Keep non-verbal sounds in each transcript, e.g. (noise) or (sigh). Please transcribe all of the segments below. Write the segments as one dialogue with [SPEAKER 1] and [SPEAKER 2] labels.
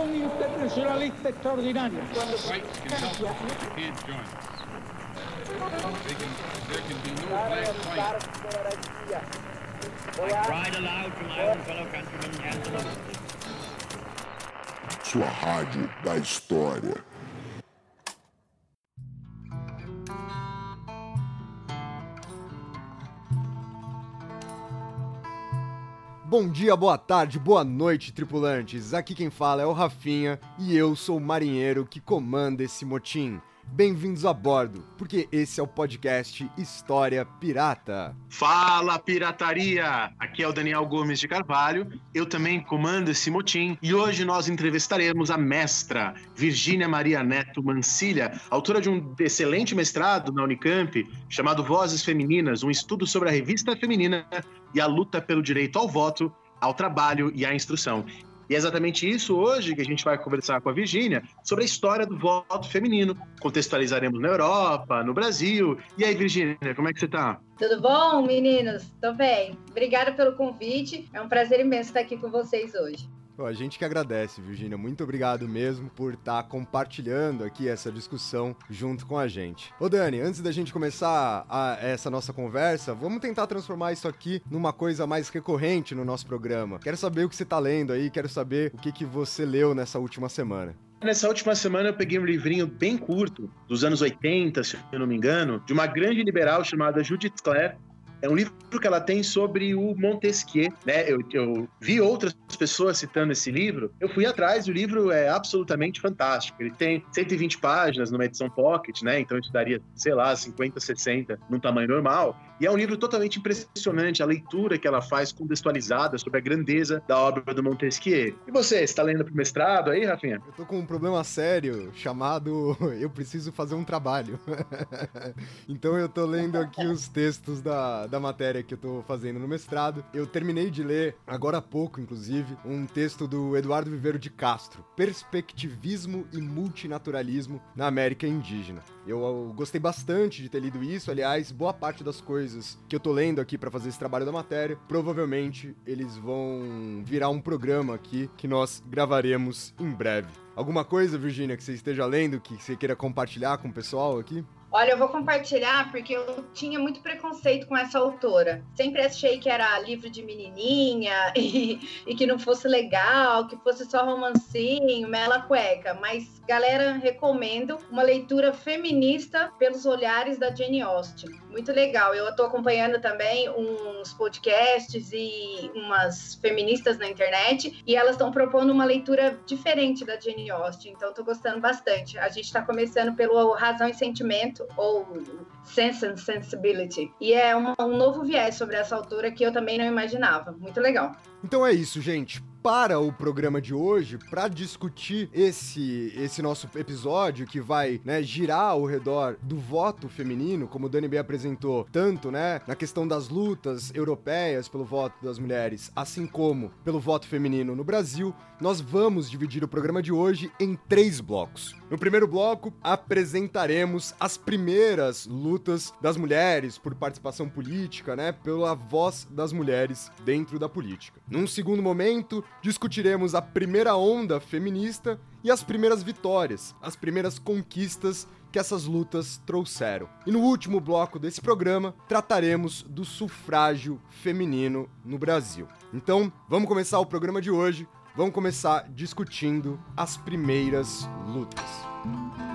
[SPEAKER 1] Una misión internacionalista extraordinaria.
[SPEAKER 2] Sua rádio da história.
[SPEAKER 3] Bom dia, boa tarde, boa noite, tripulantes. Aqui quem fala é o Rafinha e eu sou o marinheiro que comanda esse motim. Bem-vindos a bordo, porque esse é o podcast História Pirata.
[SPEAKER 4] Fala, pirataria! Aqui é o Daniel Gomes de Carvalho, eu também comando esse motim e hoje nós entrevistaremos a mestra Virgínia Maria Neto Mancilha, autora de um excelente mestrado na Unicamp chamado Vozes Femininas, um estudo sobre a revista feminina e a luta pelo direito ao voto, ao trabalho e à instrução. E é exatamente isso hoje que a gente vai conversar com a Virgínia sobre a história do voto feminino. Contextualizaremos na Europa, no Brasil. E aí, Virgínia, como é que você está?
[SPEAKER 5] Tudo bom, meninos? Tô bem. Obrigada pelo convite. É um prazer imenso estar aqui com vocês hoje.
[SPEAKER 3] A gente que agradece, Virgínia. Muito obrigado mesmo por estar tá compartilhando aqui essa discussão junto com a gente. Ô Dani, antes da gente começar a, essa nossa conversa, vamos tentar transformar isso aqui numa coisa mais recorrente no nosso programa. Quero saber o que você está lendo aí, quero saber o que, que você leu nessa última semana.
[SPEAKER 4] Nessa última semana eu peguei um livrinho bem curto, dos anos 80, se eu não me engano, de uma grande liberal chamada Judith Clare, é um livro que ela tem sobre o Montesquieu, né? Eu, eu, vi outras pessoas citando esse livro, eu fui atrás, o livro é absolutamente fantástico. Ele tem 120 páginas numa edição pocket, né? Então isso daria, sei lá, 50, 60 num tamanho normal. E é um livro totalmente impressionante, a leitura que ela faz contextualizada sobre a grandeza da obra do Montesquieu. E você, está lendo para o mestrado aí, Rafinha?
[SPEAKER 3] Eu tô com um problema sério chamado (laughs) Eu Preciso Fazer um Trabalho. (laughs) então eu tô lendo aqui os textos da, da matéria que eu tô fazendo no mestrado. Eu terminei de ler, agora há pouco, inclusive, um texto do Eduardo Viveiro de Castro, Perspectivismo e Multinaturalismo na América Indígena. Eu, eu gostei bastante de ter lido isso, aliás, boa parte das coisas que eu tô lendo aqui para fazer esse trabalho da matéria, provavelmente eles vão virar um programa aqui que nós gravaremos em breve. Alguma coisa, Virginia, que você esteja lendo, que você queira compartilhar com o pessoal aqui?
[SPEAKER 5] Olha, eu vou compartilhar porque eu tinha muito preconceito com essa autora. Sempre achei que era livro de menininha (laughs) e, e que não fosse legal, que fosse só romancinho, mela cueca. Mas, galera, recomendo uma leitura feminista pelos olhares da Jane Austen. Muito legal. Eu estou acompanhando também uns podcasts e umas feministas na internet e elas estão propondo uma leitura diferente da Jane Austen. Então, estou gostando bastante. A gente está começando pelo Razão e Sentimento ou Sense and Sensibility. E é um, um novo viés sobre essa autora que eu também não imaginava. Muito legal.
[SPEAKER 3] Então é isso, gente para o programa de hoje, para discutir esse esse nosso episódio que vai né, girar ao redor do voto feminino, como o Dani bem apresentou, tanto né, na questão das lutas europeias pelo voto das mulheres, assim como pelo voto feminino no Brasil, nós vamos dividir o programa de hoje em três blocos. No primeiro bloco, apresentaremos as primeiras lutas das mulheres por participação política, né, pela voz das mulheres dentro da política. Num segundo momento, discutiremos a primeira onda feminista e as primeiras vitórias, as primeiras conquistas que essas lutas trouxeram. E no último bloco desse programa, trataremos do sufrágio feminino no Brasil. Então, vamos começar o programa de hoje. Vamos começar discutindo as primeiras lutas.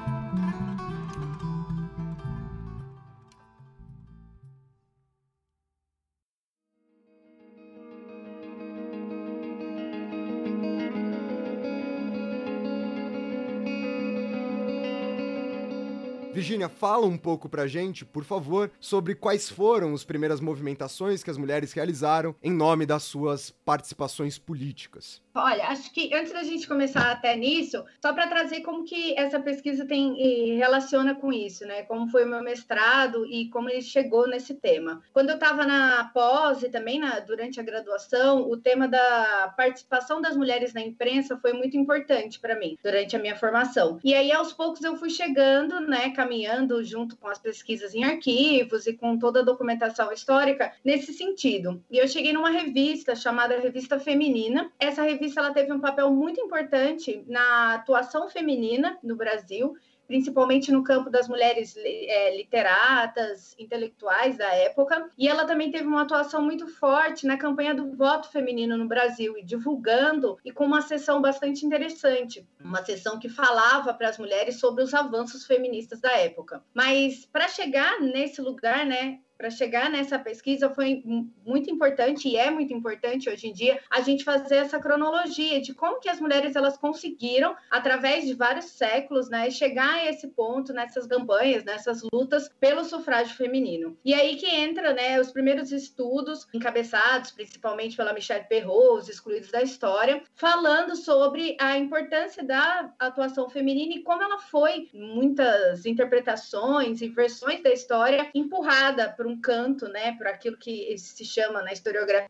[SPEAKER 3] Virginia, fala um pouco pra gente, por favor, sobre quais foram as primeiras movimentações que as mulheres realizaram em nome das suas participações políticas.
[SPEAKER 5] Olha, acho que antes da gente começar até nisso, só para trazer como que essa pesquisa tem relaciona com isso, né? Como foi o meu mestrado e como ele chegou nesse tema. Quando eu estava na pós e também na, durante a graduação, o tema da participação das mulheres na imprensa foi muito importante para mim durante a minha formação. E aí aos poucos eu fui chegando, né, caminhando junto com as pesquisas em arquivos e com toda a documentação histórica nesse sentido. E eu cheguei numa revista chamada Revista Feminina. Essa revista ela teve um papel muito importante na atuação feminina no Brasil principalmente no campo das mulheres é, literatas, intelectuais da época. E ela também teve uma atuação muito forte na campanha do voto feminino no Brasil, e divulgando e com uma sessão bastante interessante, uma sessão que falava para as mulheres sobre os avanços feministas da época. Mas para chegar nesse lugar, né, para chegar nessa pesquisa foi muito importante e é muito importante hoje em dia a gente fazer essa cronologia de como que as mulheres elas conseguiram através de vários séculos, né, chegar a esse ponto nessas campanhas, nessas lutas pelo sufrágio feminino. E aí que entra, né, os primeiros estudos encabeçados principalmente pela Michelle Perrault, os excluídos da história, falando sobre a importância da atuação feminina e como ela foi muitas interpretações e versões da história empurrada por um canto, né, por aquilo que se chama na historiografia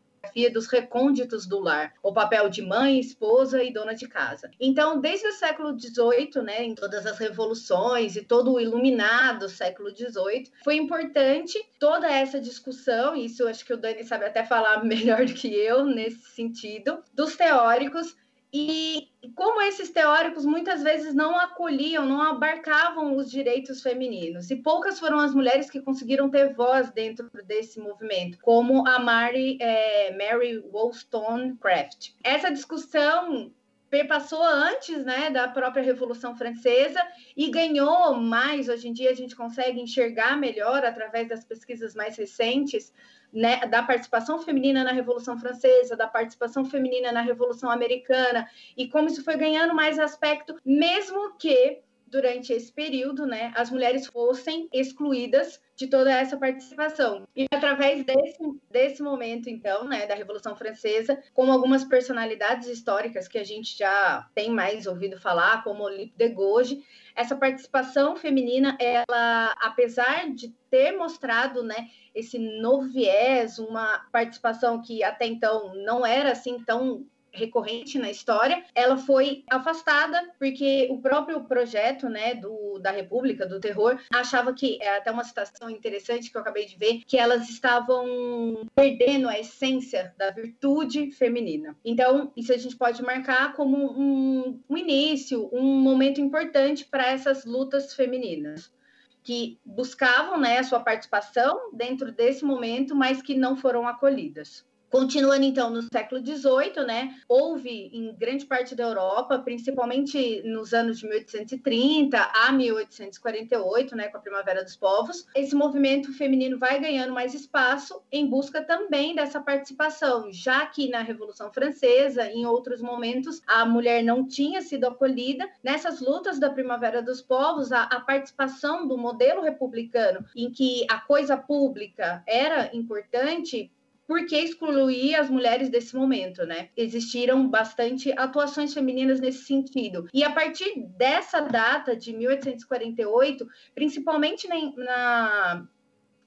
[SPEAKER 5] dos recônditos do lar, o papel de mãe, esposa e dona de casa. Então, desde o século XVIII, né, em todas as revoluções e todo o iluminado século XVIII, foi importante toda essa discussão, isso acho que o Dani sabe até falar (laughs) melhor do que eu nesse sentido, dos teóricos e como esses teóricos muitas vezes não acolhiam, não abarcavam os direitos femininos, e poucas foram as mulheres que conseguiram ter voz dentro desse movimento, como a Mary, é, Mary Wollstonecraft. Essa discussão perpassou antes né, da própria Revolução Francesa e ganhou mais. Hoje em dia a gente consegue enxergar melhor através das pesquisas mais recentes né, da participação feminina na Revolução Francesa, da participação feminina na Revolução Americana, e como isso foi ganhando mais aspecto, mesmo que durante esse período, né, as mulheres fossem excluídas de toda essa participação. E através desse, desse momento, então, né, da Revolução Francesa, com algumas personalidades históricas que a gente já tem mais ouvido falar, como Olympe de Gouges, essa participação feminina, ela, apesar de ter mostrado, né, esse novo viés, uma participação que até então não era assim tão recorrente na história, ela foi afastada porque o próprio projeto, né, do, da República do Terror achava que é até uma citação interessante que eu acabei de ver, que elas estavam perdendo a essência da virtude feminina. Então, isso a gente pode marcar como um, um início, um momento importante para essas lutas femininas que buscavam né, a sua participação dentro desse momento, mas que não foram acolhidas. Continuando então no século XVIII, né, houve em grande parte da Europa, principalmente nos anos de 1830 a 1848, né, com a Primavera dos Povos, esse movimento feminino vai ganhando mais espaço em busca também dessa participação, já que na Revolução Francesa, em outros momentos, a mulher não tinha sido acolhida. Nessas lutas da Primavera dos Povos, a, a participação do modelo republicano, em que a coisa pública era importante, por que excluir as mulheres desse momento, né? Existiram bastante atuações femininas nesse sentido. E a partir dessa data, de 1848, principalmente na, na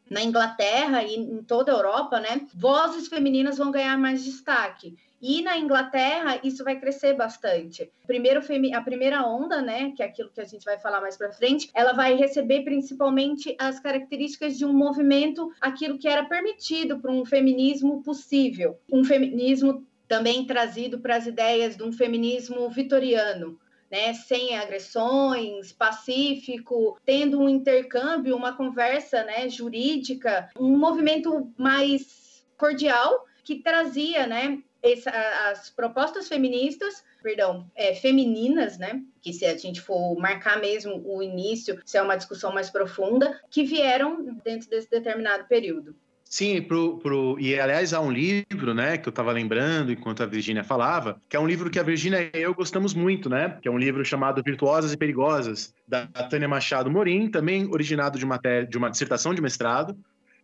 [SPEAKER 5] na Inglaterra e em toda a Europa, né, vozes femininas vão ganhar mais destaque. E na Inglaterra, isso vai crescer bastante. Primeiro, a primeira onda, né, que é aquilo que a gente vai falar mais para frente, ela vai receber principalmente as características de um movimento, aquilo que era permitido para um feminismo possível. Um feminismo também trazido para as ideias de um feminismo vitoriano, né, sem agressões, pacífico, tendo um intercâmbio, uma conversa, né, jurídica, um movimento mais cordial que trazia, né, essa, as propostas feministas, perdão, é, femininas, né? Que se a gente for marcar mesmo o início, se é uma discussão mais profunda, que vieram dentro desse determinado período.
[SPEAKER 4] Sim, pro, pro, e aliás há um livro, né, que eu estava lembrando enquanto a Virgínia falava, que é um livro que a Virgínia e eu gostamos muito, né, que é um livro chamado Virtuosas e Perigosas, da Tânia Machado Morim, também originado de uma, de uma dissertação de mestrado.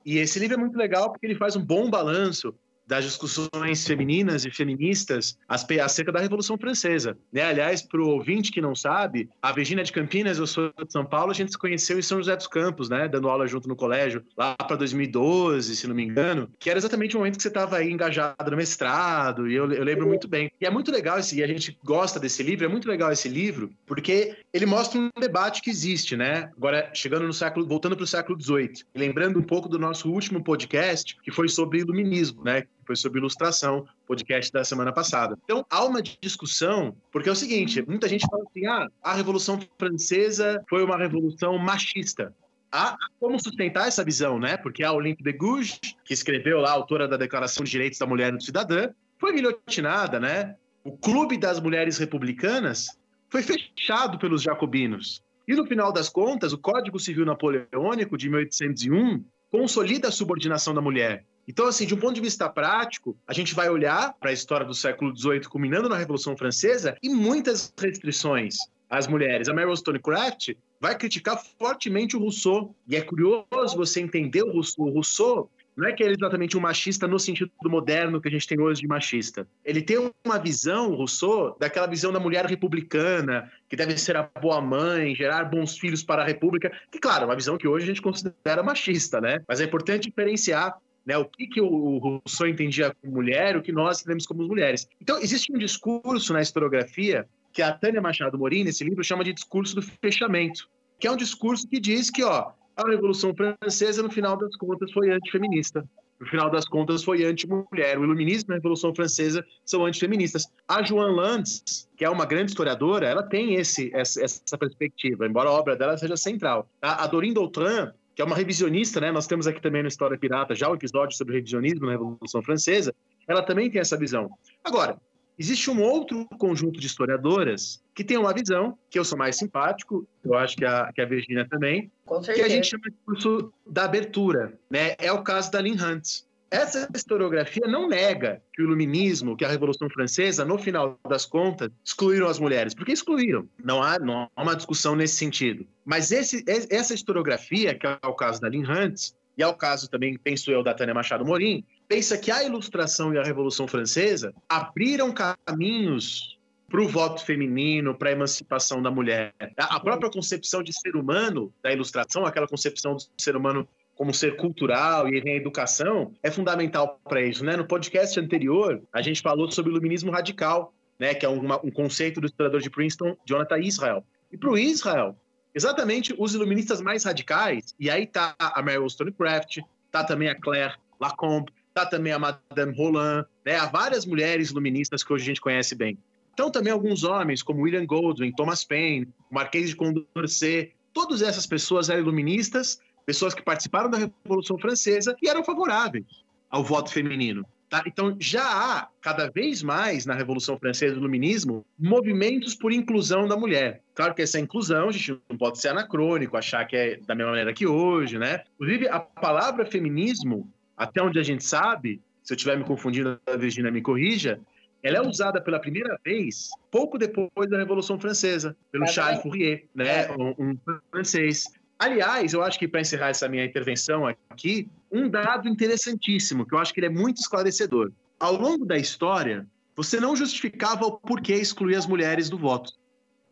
[SPEAKER 4] E esse livro é muito legal porque ele faz um bom balanço das discussões femininas e feministas acerca da Revolução Francesa. Né? Aliás, para o ouvinte que não sabe, a Virgínia de Campinas, eu sou de São Paulo, a gente se conheceu em São José dos Campos, né? dando aula junto no colégio, lá para 2012, se não me engano, que era exatamente o momento que você estava aí engajado no mestrado, e eu, eu lembro muito bem. E é muito legal esse, e a gente gosta desse livro, é muito legal esse livro, porque ele mostra um debate que existe, né? Agora, chegando no século, voltando para o século XVIII, lembrando um pouco do nosso último podcast, que foi sobre iluminismo, né? Foi sobre ilustração, podcast da semana passada. Então, há uma discussão, porque é o seguinte, muita gente fala assim, ah, a Revolução Francesa foi uma revolução machista. Há como sustentar essa visão, né? Porque a Olympe de Gouges, que escreveu lá, autora da Declaração de Direitos da Mulher e do Cidadã, foi guilhotinada, né? O Clube das Mulheres Republicanas foi fechado pelos jacobinos. E no final das contas, o Código Civil Napoleônico de 1801 consolida a subordinação da mulher. Então, assim, de um ponto de vista prático, a gente vai olhar para a história do século XVIII, culminando na Revolução Francesa, e muitas restrições às mulheres. A Mary Wollstonecraft vai criticar fortemente o Rousseau. E é curioso você entender o Rousseau. O Rousseau não é que ele é exatamente um machista no sentido moderno que a gente tem hoje de machista. Ele tem uma visão, o Rousseau, daquela visão da mulher republicana, que deve ser a boa mãe, gerar bons filhos para a república, que, claro, é uma visão que hoje a gente considera machista, né? Mas é importante diferenciar né, o que, que o Rousseau entendia como mulher, o que nós entendemos como mulheres. Então, existe um discurso na historiografia que a Tânia Machado Morim, nesse livro, chama de discurso do fechamento, que é um discurso que diz que ó, a Revolução Francesa, no final das contas, foi antifeminista. No final das contas, foi anti-mulher. O Iluminismo e a Revolução Francesa são antifeministas. A Joan Landes, que é uma grande historiadora, ela tem esse, essa, essa perspectiva, embora a obra dela seja central. A, a Dorine Doutrin, que é uma revisionista, né? Nós temos aqui também no História Pirata já o um episódio sobre revisionismo na Revolução Francesa. Ela também tem essa visão. Agora, existe um outro conjunto de historiadoras que tem uma visão, que eu sou mais simpático, eu acho que a, que a Virginia também, que a gente chama de curso da abertura, né? É o caso da Lynn Hunt. Essa historiografia não nega que o iluminismo, que a Revolução Francesa, no final das contas, excluíram as mulheres, porque excluíram. Não há, não há uma discussão nesse sentido. Mas esse, essa historiografia, que é o caso da Lynn Hunt, e é o caso também, penso eu, da Tânia Machado Morim, pensa que a Ilustração e a Revolução Francesa abriram caminhos para o voto feminino, para a emancipação da mulher. A própria concepção de ser humano da Ilustração, aquela concepção do ser humano como ser cultural e em educação é fundamental para isso. Né? No podcast anterior, a gente falou sobre iluminismo radical, né? que é uma, um conceito do historiador de Princeton, Jonathan Israel. E para o Israel, exatamente os iluministas mais radicais, e aí tá a Mary Wollstonecraft, tá também a Claire Lacombe, tá também a Madame Roland, né? há várias mulheres iluministas que hoje a gente conhece bem. Então também alguns homens, como William Goldwyn, Thomas Paine, Marquês de Condorcet, todas essas pessoas eram iluministas pessoas que participaram da Revolução Francesa e eram favoráveis ao voto feminino. Tá? Então, já há, cada vez mais, na Revolução Francesa do Iluminismo, movimentos por inclusão da mulher. Claro que essa inclusão, a gente não pode ser anacrônico, achar que é da mesma maneira que hoje, né? Inclusive, a palavra feminismo, até onde a gente sabe, se eu estiver me confundindo, a Virginia me corrija, ela é usada pela primeira vez pouco depois da Revolução Francesa, pelo Charles Fourier, né? um, um francês. Aliás, eu acho que para encerrar essa minha intervenção aqui, um dado interessantíssimo, que eu acho que ele é muito esclarecedor. Ao longo da história, você não justificava o porquê excluir as mulheres do voto.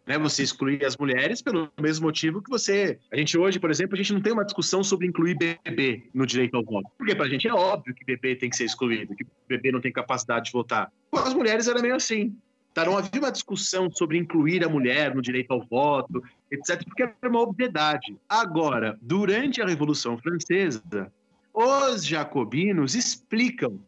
[SPEAKER 4] Né? Você excluía as mulheres pelo mesmo motivo que você. A gente hoje, por exemplo, a gente não tem uma discussão sobre incluir bebê no direito ao voto. Porque para a gente é óbvio que bebê tem que ser excluído, que bebê não tem capacidade de votar. Com as mulheres era meio assim. Tá? Não havia uma discussão sobre incluir a mulher no direito ao voto, etc., porque era uma obviedade. Agora, durante a Revolução Francesa, os jacobinos explicam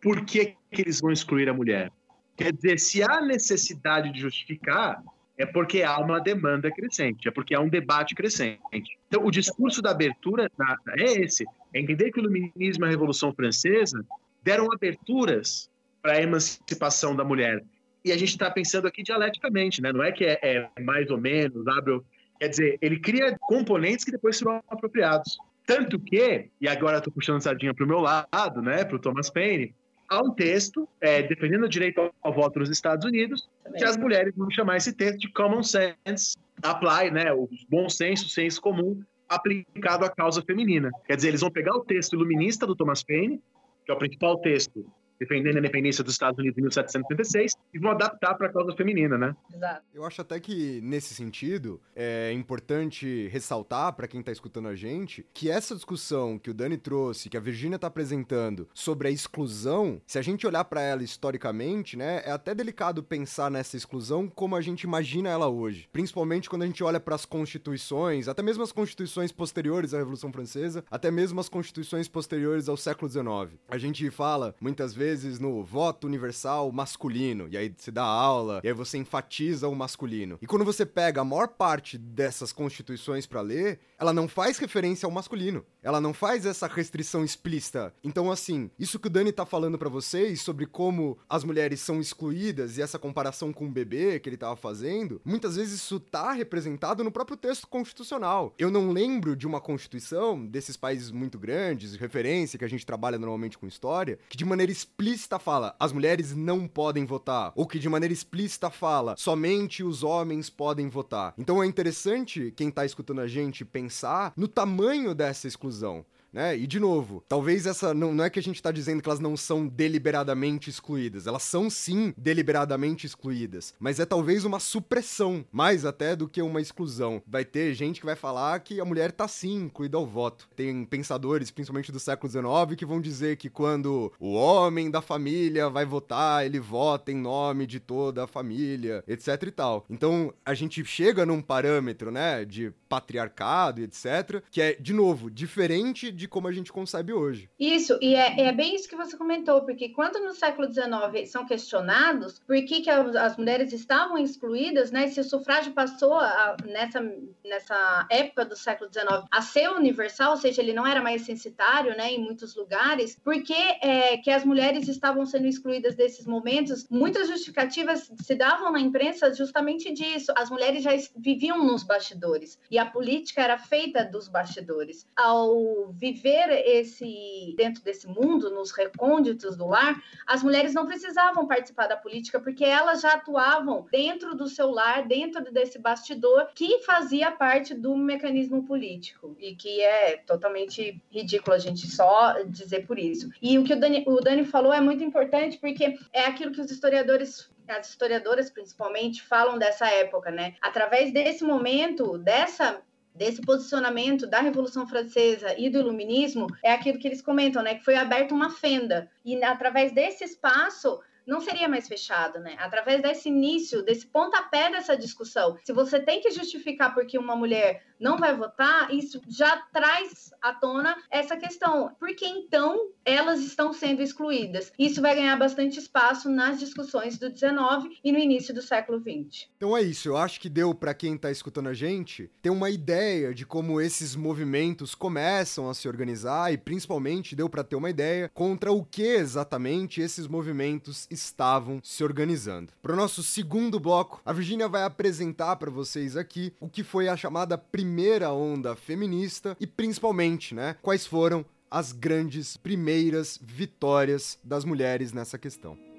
[SPEAKER 4] por que, que eles vão excluir a mulher. Quer dizer, se há necessidade de justificar, é porque há uma demanda crescente, é porque há um debate crescente. Então, o discurso da abertura é esse: é entender que o Iluminismo e a Revolução Francesa deram aberturas para a emancipação da mulher e a gente está pensando aqui dialeticamente, né? Não é que é, é mais ou menos, abre, quer dizer, ele cria componentes que depois serão apropriados. Tanto que, e agora estou puxando sardinha para o meu lado, né, para o Thomas Paine, há um texto é, defendendo o direito ao, voto nos Estados Unidos, Também. que as mulheres vão chamar esse texto de common sense apply, né, o bom senso, o senso comum aplicado à causa feminina. Quer dizer, eles vão pegar o texto iluminista do Thomas Paine, que é o principal texto defendendo a independência dos Estados Unidos em 1776, e vão adaptar para a causa feminina, né?
[SPEAKER 5] Exato.
[SPEAKER 3] Eu acho até que, nesse sentido, é importante ressaltar para quem está escutando a gente que essa discussão que o Dani trouxe, que a Virginia está apresentando sobre a exclusão, se a gente olhar para ela historicamente, né, é até delicado pensar nessa exclusão como a gente imagina ela hoje. Principalmente quando a gente olha para as constituições, até mesmo as constituições posteriores à Revolução Francesa, até mesmo as constituições posteriores ao século XIX. A gente fala muitas vezes no voto universal masculino, e aí se dá aula, e aí você enfatiza o masculino. E quando você pega a maior parte dessas constituições para ler, ela não faz referência ao masculino. Ela não faz essa restrição explícita. Então, assim, isso que o Dani tá falando para vocês sobre como as mulheres são excluídas e essa comparação com o bebê que ele tava fazendo, muitas vezes isso tá representado no próprio texto constitucional. Eu não lembro de uma constituição desses países muito grandes, referência que a gente trabalha normalmente com história, que de maneira explícita fala as mulheres não podem votar, ou que de maneira explícita fala somente os homens podem votar. Então é interessante quem tá escutando a gente pensar no tamanho dessa exclusão né? E de novo, talvez essa não, não é que a gente está dizendo que elas não são deliberadamente excluídas, elas são sim deliberadamente excluídas, mas é talvez uma supressão, mais até do que uma exclusão. Vai ter gente que vai falar que a mulher tá sim incluída ao voto. Tem pensadores, principalmente do século XIX, que vão dizer que quando o homem da família vai votar, ele vota em nome de toda a família, etc e tal. Então, a gente chega num parâmetro, né, de patriarcado e etc, que é de novo diferente de como a gente concebe hoje.
[SPEAKER 5] Isso, e é, é bem isso que você comentou, porque quando no século XIX são questionados por que, que as mulheres estavam excluídas, né? Se o sufrágio passou a, nessa, nessa época do século XIX a ser universal, ou seja, ele não era mais censitário, né? Em muitos lugares, por que, é, que as mulheres estavam sendo excluídas desses momentos? Muitas justificativas se davam na imprensa justamente disso. As mulheres já viviam nos bastidores e a política era feita dos bastidores. Ao viver esse dentro desse mundo, nos recônditos do lar, as mulheres não precisavam participar da política porque elas já atuavam dentro do seu lar, dentro desse bastidor que fazia parte do mecanismo político e que é totalmente ridículo a gente só dizer por isso. E o que o Dani, o Dani falou é muito importante porque é aquilo que os historiadores as historiadoras principalmente falam dessa época, né? Através desse momento, dessa desse posicionamento da Revolução Francesa e do Iluminismo é aquilo que eles comentam, né? Que foi aberta uma fenda e através desse espaço não seria mais fechado, né? Através desse início, desse pontapé dessa discussão, se você tem que justificar porque uma mulher não vai votar, isso já traz à tona essa questão. Por que então elas estão sendo excluídas? Isso vai ganhar bastante espaço nas discussões do 19 e no início do século 20.
[SPEAKER 3] Então é isso, eu acho que deu para quem tá escutando a gente ter uma ideia de como esses movimentos começam a se organizar e principalmente deu para ter uma ideia contra o que exatamente esses movimentos estavam se organizando. Para o nosso segundo bloco, a Virginia vai apresentar para vocês aqui o que foi a chamada primeira onda feminista e principalmente, né, quais foram as grandes primeiras vitórias das mulheres nessa questão.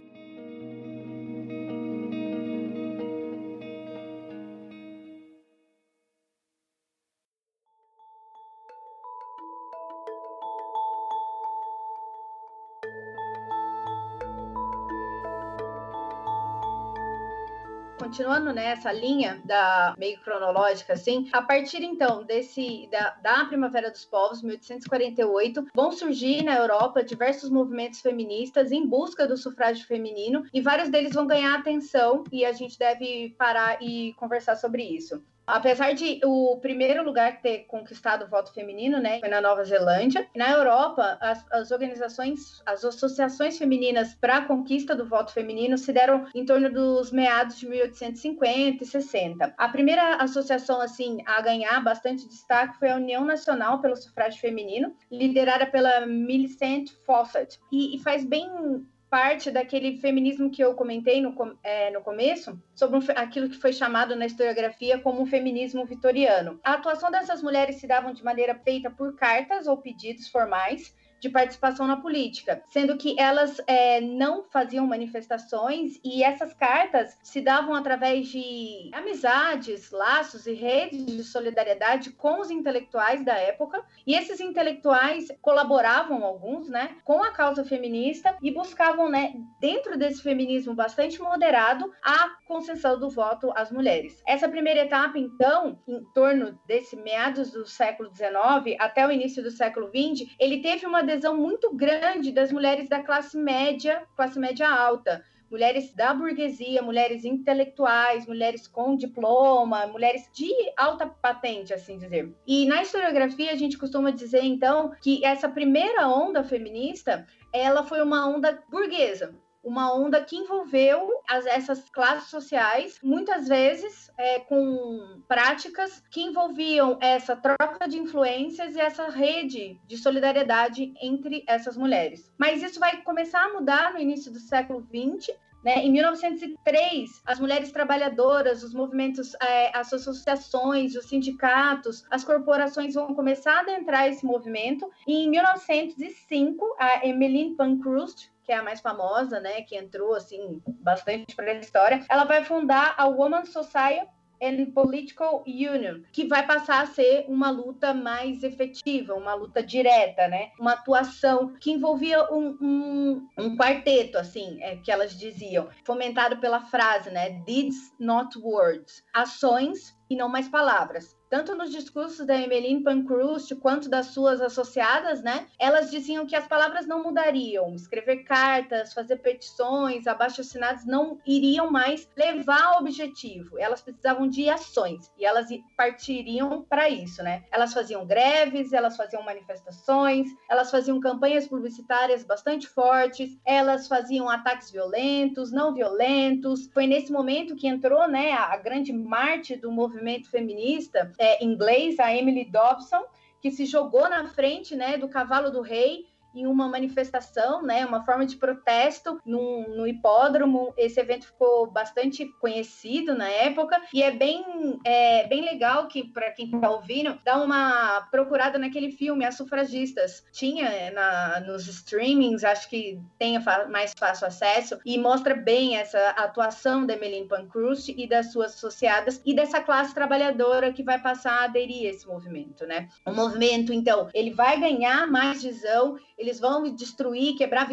[SPEAKER 5] Continuando nessa linha da meio cronológica, assim, a partir então desse da, da Primavera dos Povos, 1848, vão surgir na Europa diversos movimentos feministas em busca do sufrágio feminino e vários deles vão ganhar atenção e a gente deve parar e conversar sobre isso. Apesar de o primeiro lugar ter conquistado o voto feminino, né, foi na Nova Zelândia. Na Europa, as, as organizações, as associações femininas para a conquista do voto feminino se deram em torno dos meados de 1850 e 60. A primeira associação assim a ganhar bastante destaque foi a União Nacional pelo Sufrágio Feminino, liderada pela Millicent Fawcett. E, e faz bem parte daquele feminismo que eu comentei no, é, no começo, sobre um, aquilo que foi chamado na historiografia como um feminismo vitoriano. A atuação dessas mulheres se davam de maneira feita por cartas ou pedidos formais de participação na política, sendo que elas é, não faziam manifestações e essas cartas se davam através de amizades, laços e redes de solidariedade com os intelectuais da época. E esses intelectuais colaboravam alguns, né, com a causa feminista e buscavam, né, dentro desse feminismo bastante moderado, a concessão do voto às mulheres. Essa primeira etapa, então, em torno desse meados do século XIX até o início do século XX, ele teve uma adesão muito grande das mulheres da classe média, classe média alta, mulheres da burguesia, mulheres intelectuais, mulheres com diploma, mulheres de alta patente, assim dizer. E na historiografia a gente costuma dizer então que essa primeira onda feminista, ela foi uma onda burguesa, uma onda que envolveu as, essas classes sociais, muitas vezes é, com práticas que envolviam essa troca de influências e essa rede de solidariedade entre essas mulheres. Mas isso vai começar a mudar no início do século XX, né? Em 1903, as mulheres trabalhadoras, os movimentos, é, as associações, os sindicatos, as corporações vão começar a adentrar esse movimento. E em 1905, a Emmeline Pankhurst, que é a mais famosa, né, que entrou assim bastante para a história, ela vai fundar a Women's Society and Political Union, que vai passar a ser uma luta mais efetiva, uma luta direta, né? Uma atuação que envolvia um, um, um quarteto, assim, é, que elas diziam, fomentado pela frase, né? Deeds, not words. Ações e não mais palavras tanto nos discursos da Emmeline Pankhurst quanto das suas associadas, né? Elas diziam que as palavras não mudariam, escrever cartas, fazer petições, abaixo-assinados não iriam mais levar ao objetivo. Elas precisavam de ações e elas partiriam para isso, né? Elas faziam greves, elas faziam manifestações, elas faziam campanhas publicitárias bastante fortes, elas faziam ataques violentos, não violentos. Foi nesse momento que entrou, né, a grande Marte do movimento feminista é, inglês, a Emily Dobson, que se jogou na frente né, do cavalo do rei em uma manifestação, né, uma forma de protesto no, no hipódromo. Esse evento ficou bastante conhecido na época e é bem, é, bem legal que, para quem está ouvindo, dá uma procurada naquele filme, As Sufragistas. Tinha é, na, nos streamings, acho que tenha mais fácil acesso, e mostra bem essa atuação da Emmeline Pankhurst e das suas associadas e dessa classe trabalhadora que vai passar a aderir a esse movimento, né? O movimento, então, ele vai ganhar mais visão, eles vão destruir, quebrar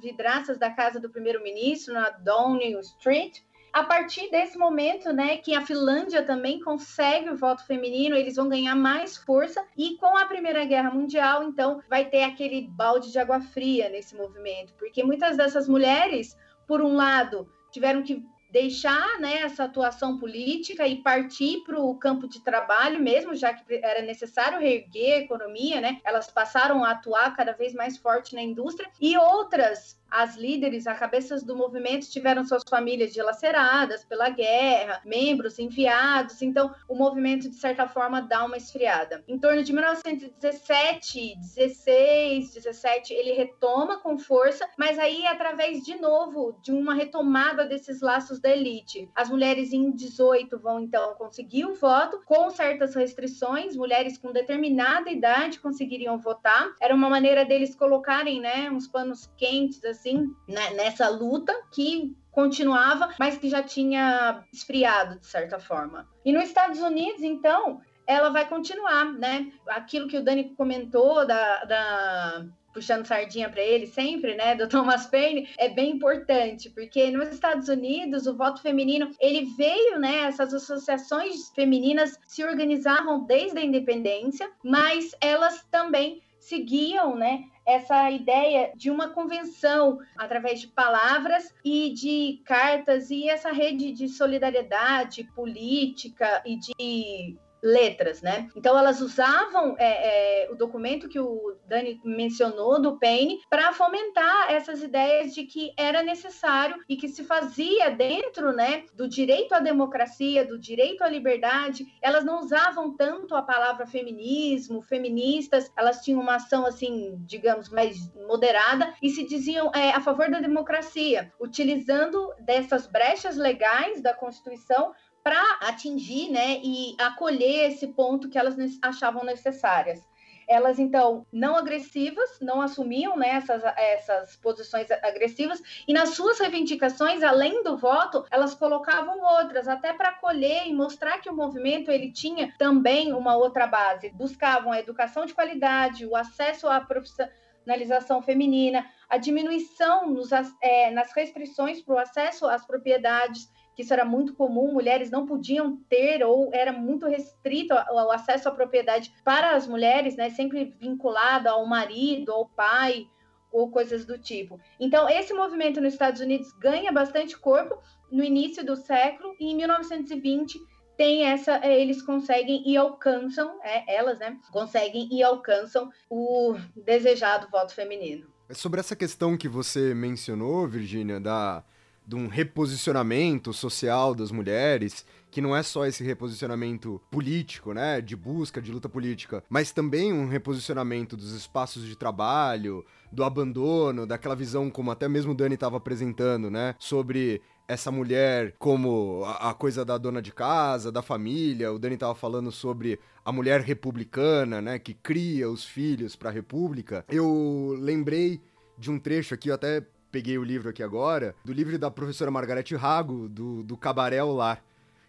[SPEAKER 5] vidraças da casa do primeiro-ministro na Downing Street. A partir desse momento, né, que a Finlândia também consegue o voto feminino, eles vão ganhar mais força e com a Primeira Guerra Mundial, então, vai ter aquele balde de água fria nesse movimento, porque muitas dessas mulheres, por um lado, tiveram que deixar né, essa atuação política e partir para o campo de trabalho mesmo, já que era necessário reerguer a economia, né? Elas passaram a atuar cada vez mais forte na indústria e outras as líderes, as cabeças do movimento tiveram suas famílias dilaceradas pela guerra, membros enviados, então o movimento, de certa forma, dá uma esfriada. Em torno de 1917, 16, 17, ele retoma com força, mas aí através, de novo, de uma retomada desses laços da elite. As mulheres em 18 vão, então, conseguir o voto, com certas restrições, mulheres com determinada idade conseguiriam votar. Era uma maneira deles colocarem, né, uns panos quentes, assim, né, nessa luta que continuava, mas que já tinha esfriado de certa forma. E nos Estados Unidos, então, ela vai continuar, né? Aquilo que o Dani comentou da, da puxando sardinha para ele sempre, né, do (laughs) Thomas Paine, é bem importante, porque nos Estados Unidos o voto feminino, ele veio, né, essas associações femininas se organizavam desde a independência, mas elas também seguiam, né, essa ideia de uma convenção através de palavras e de cartas e essa rede de solidariedade política e de letras, né? Então elas usavam é, é, o documento que o Dani mencionou do Paine para fomentar essas ideias de que era necessário e que se fazia dentro, né, do direito à democracia, do direito à liberdade. Elas não usavam tanto a palavra feminismo, feministas. Elas tinham uma ação assim, digamos, mais moderada e se diziam é, a favor da democracia, utilizando dessas brechas legais da Constituição para atingir né, e acolher esse ponto que elas achavam necessárias. elas então não agressivas, não assumiam né, essas, essas posições agressivas, e nas suas reivindicações, além do voto, elas colocavam outras, até para acolher e mostrar que o movimento ele tinha também uma outra base. Buscavam a educação de qualidade, o acesso à profissionalização feminina, a diminuição nos, é, nas restrições para o acesso às propriedades que isso era muito comum, mulheres não podiam ter ou era muito restrito o acesso à propriedade para as mulheres, né, sempre vinculado ao marido, ao pai ou coisas do tipo. Então, esse movimento nos Estados Unidos ganha bastante corpo no início do século e em 1920 tem essa, é, eles conseguem e alcançam, é, elas, né, conseguem e alcançam o desejado voto feminino.
[SPEAKER 3] Sobre essa questão que você mencionou, Virgínia, da de um reposicionamento social das mulheres, que não é só esse reposicionamento político, né, de busca de luta política, mas também um reposicionamento dos espaços de trabalho, do abandono, daquela visão como até mesmo o Dani estava apresentando, né, sobre essa mulher como a, coisa da dona de casa, da família. O Dani estava falando sobre a mulher republicana, né, que cria os filhos para a república. Eu lembrei de um trecho aqui, eu até peguei o livro aqui agora, do livro da professora Margarete Rago, do, do Cabaré ao Lar,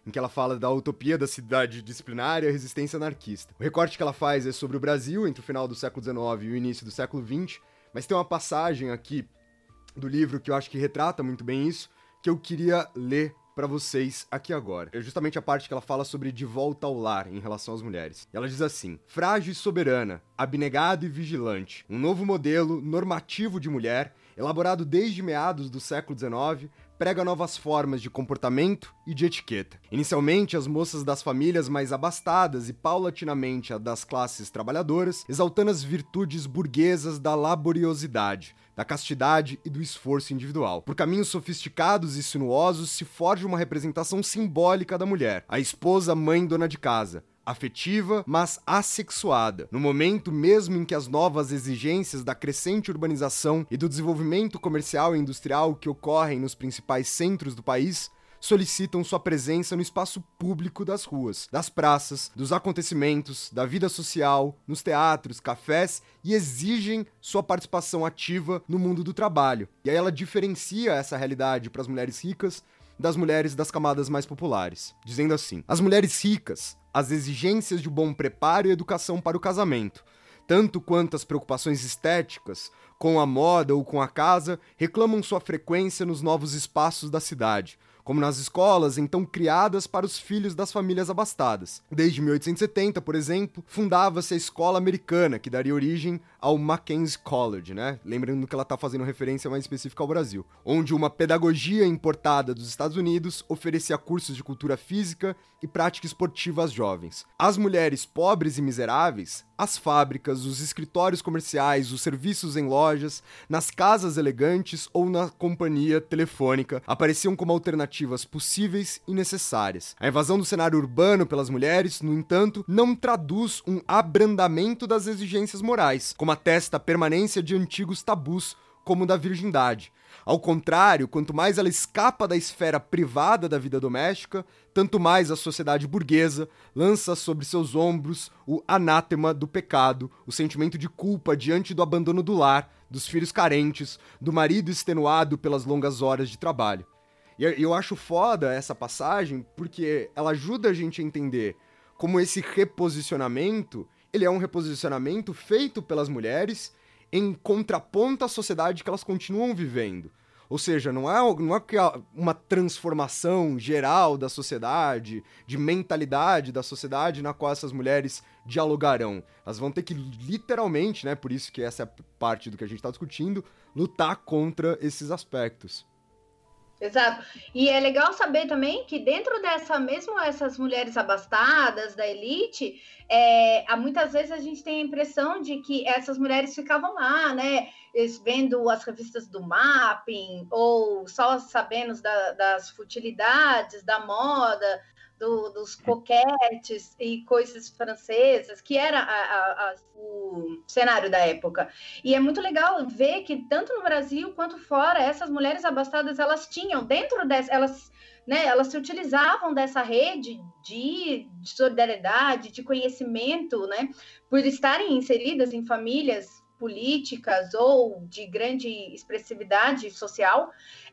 [SPEAKER 3] em que ela fala da utopia da cidade disciplinária e a resistência anarquista. O recorte que ela faz é sobre o Brasil entre o final do século XIX e o início do século XX, mas tem uma passagem aqui do livro que eu acho que retrata muito bem isso, que eu queria ler para vocês aqui agora. É justamente a parte que ela fala sobre de volta ao lar em relação às mulheres. Ela diz assim: frágil e soberana, abnegada e vigilante, um novo modelo normativo de mulher elaborado desde meados do século XIX, prega novas formas de comportamento e de etiqueta. Inicialmente, as moças das famílias mais abastadas e paulatinamente a das classes trabalhadoras, exaltando as virtudes burguesas da laboriosidade, da castidade e do esforço individual. Por caminhos sofisticados e sinuosos se forja uma representação simbólica da mulher, a esposa mãe dona de casa, afetiva, mas assexuada. No momento mesmo em que as novas exigências da crescente urbanização e do desenvolvimento comercial e industrial que ocorrem nos principais centros do país solicitam sua presença no espaço público das ruas, das praças, dos acontecimentos, da vida social, nos teatros, cafés e exigem sua participação ativa no mundo do trabalho. E aí ela diferencia essa realidade para as mulheres ricas das mulheres das camadas mais populares, dizendo assim: as mulheres ricas as exigências de bom preparo e educação para o casamento, tanto quanto as preocupações estéticas, com a moda ou com a casa, reclamam sua frequência nos novos espaços da cidade, como nas escolas então criadas para os filhos das famílias abastadas. Desde 1870, por exemplo, fundava-se a escola americana, que daria origem ao Mackenzie College, né? Lembrando que ela está fazendo referência mais específica ao Brasil, onde uma pedagogia importada dos Estados Unidos oferecia cursos de cultura física e prática esportiva às jovens. As mulheres pobres e miseráveis, as fábricas, os escritórios comerciais, os serviços em lojas, nas casas elegantes ou na companhia telefônica apareciam como possíveis e necessárias. A invasão do cenário urbano pelas mulheres, no entanto, não traduz um abrandamento das exigências morais, como atesta a permanência de antigos tabus, como o da virgindade. Ao contrário, quanto mais ela escapa da esfera privada da vida doméstica, tanto mais a sociedade burguesa lança sobre seus ombros o anátema do pecado, o sentimento de culpa diante do abandono do lar, dos filhos carentes, do marido extenuado pelas longas horas de trabalho. E eu acho foda essa passagem porque ela ajuda a gente a entender como esse reposicionamento, ele é um reposicionamento feito pelas mulheres em contraponto à sociedade que elas continuam vivendo. Ou seja, não é, não é uma transformação geral da sociedade, de mentalidade da sociedade na qual essas mulheres dialogarão. Elas vão ter que literalmente, né, por isso que essa é parte do que a gente está discutindo, lutar contra esses aspectos.
[SPEAKER 5] Exato. E é legal saber também que dentro dessa, mesmo essas mulheres abastadas da elite, é, há muitas vezes a gente tem a impressão de que essas mulheres ficavam lá, né? Vendo as revistas do mapping, ou só sabendo da, das futilidades da moda, do, dos coquetes e coisas francesas, que era a, a, a, o cenário da época. E é muito legal ver que tanto no Brasil quanto fora, essas mulheres abastadas, elas tinham dentro dessas, elas né, elas se utilizavam dessa rede de, de solidariedade, de conhecimento, né, por estarem inseridas em famílias políticas ou de grande expressividade social,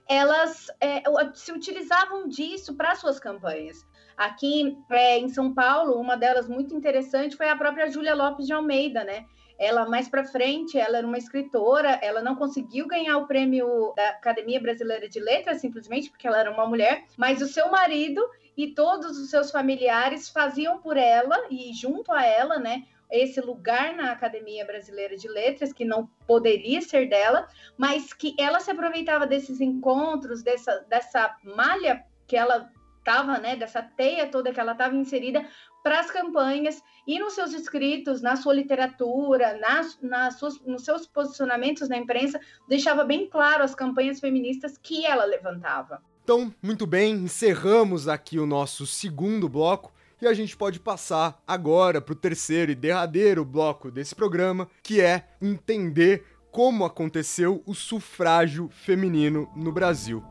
[SPEAKER 5] elas é, se utilizavam disso para suas campanhas. Aqui é, em São Paulo, uma delas muito interessante foi a própria Júlia Lopes de Almeida, né? Ela mais para frente, ela era uma escritora, ela não conseguiu ganhar o prêmio da Academia Brasileira de Letras simplesmente porque ela era uma mulher, mas o seu marido e todos os seus familiares faziam por ela e junto a ela, né, esse lugar na Academia Brasileira de Letras, que não poderia ser dela, mas que ela se aproveitava desses encontros, dessa, dessa malha que ela estava, né, dessa teia toda que ela estava inserida para as campanhas e nos seus escritos, na sua literatura, nas, nas suas, nos seus posicionamentos na imprensa, deixava bem claro as campanhas feministas que ela levantava.
[SPEAKER 3] Então, muito bem, encerramos aqui o nosso segundo bloco e a gente pode passar agora para o terceiro e derradeiro bloco desse programa, que é entender como aconteceu o sufrágio feminino no Brasil.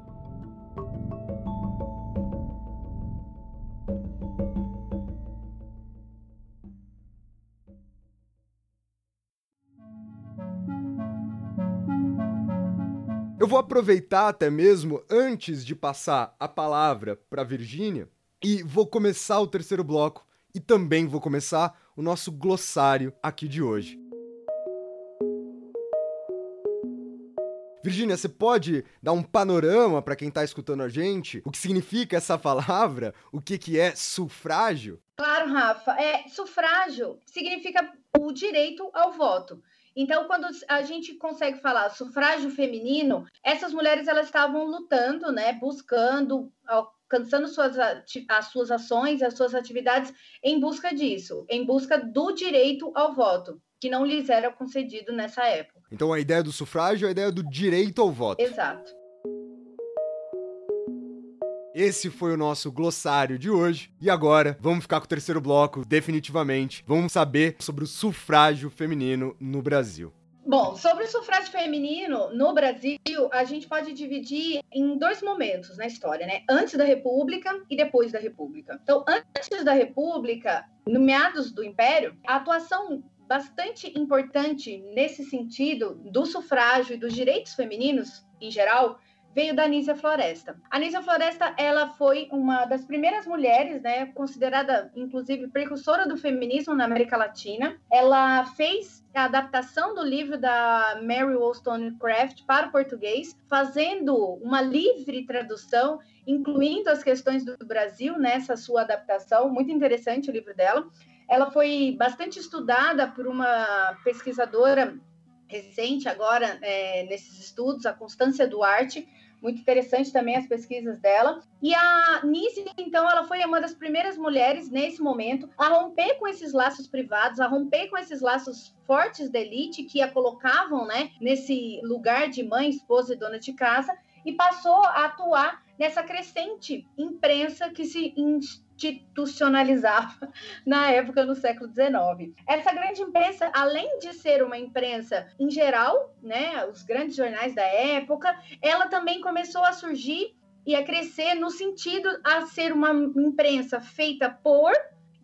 [SPEAKER 3] Vou aproveitar até mesmo antes de passar a palavra para Virgínia e vou começar o terceiro bloco e também vou começar o nosso glossário aqui de hoje. Virgínia, você pode dar um panorama para quem está escutando a gente? O que significa essa palavra? O que, que é sufrágio?
[SPEAKER 5] Claro, Rafa. É, sufrágio significa o direito ao voto. Então, quando a gente consegue falar sufrágio feminino, essas mulheres elas estavam lutando, né, buscando, alcançando suas, as suas ações, as suas atividades em busca disso, em busca do direito ao voto, que não lhes era concedido nessa época.
[SPEAKER 3] Então, a ideia do sufrágio é a ideia do direito ao voto.
[SPEAKER 5] Exato.
[SPEAKER 3] Esse foi o nosso glossário de hoje. E agora, vamos ficar com o terceiro bloco, definitivamente. Vamos saber sobre o sufrágio feminino no Brasil.
[SPEAKER 5] Bom, sobre o sufrágio feminino no Brasil, a gente pode dividir em dois momentos na história, né? Antes da República e depois da República. Então, antes da República, no meados do Império, a atuação bastante importante nesse sentido do sufrágio e dos direitos femininos em geral veio da Anísia Floresta. A Anísia Floresta, ela foi uma das primeiras mulheres, né, considerada inclusive precursora do feminismo na América Latina. Ela fez a adaptação do livro da Mary Wollstonecraft para o português, fazendo uma livre tradução, incluindo as questões do Brasil nessa sua adaptação. Muito interessante o livro dela. Ela foi bastante estudada por uma pesquisadora recente agora é, nesses estudos, a Constância Duarte, muito interessante também as pesquisas dela. E a Nise, então, ela foi uma das primeiras mulheres nesse momento a romper com esses laços privados, a romper com esses laços fortes da elite que a colocavam, né, nesse lugar de mãe, esposa e dona de casa, e passou a atuar nessa crescente imprensa que se institucionalizava (laughs) na época, no século XIX. Essa grande imprensa, além de ser uma imprensa em geral, né, os grandes jornais da época, ela também começou a surgir e a crescer no sentido a ser uma imprensa feita por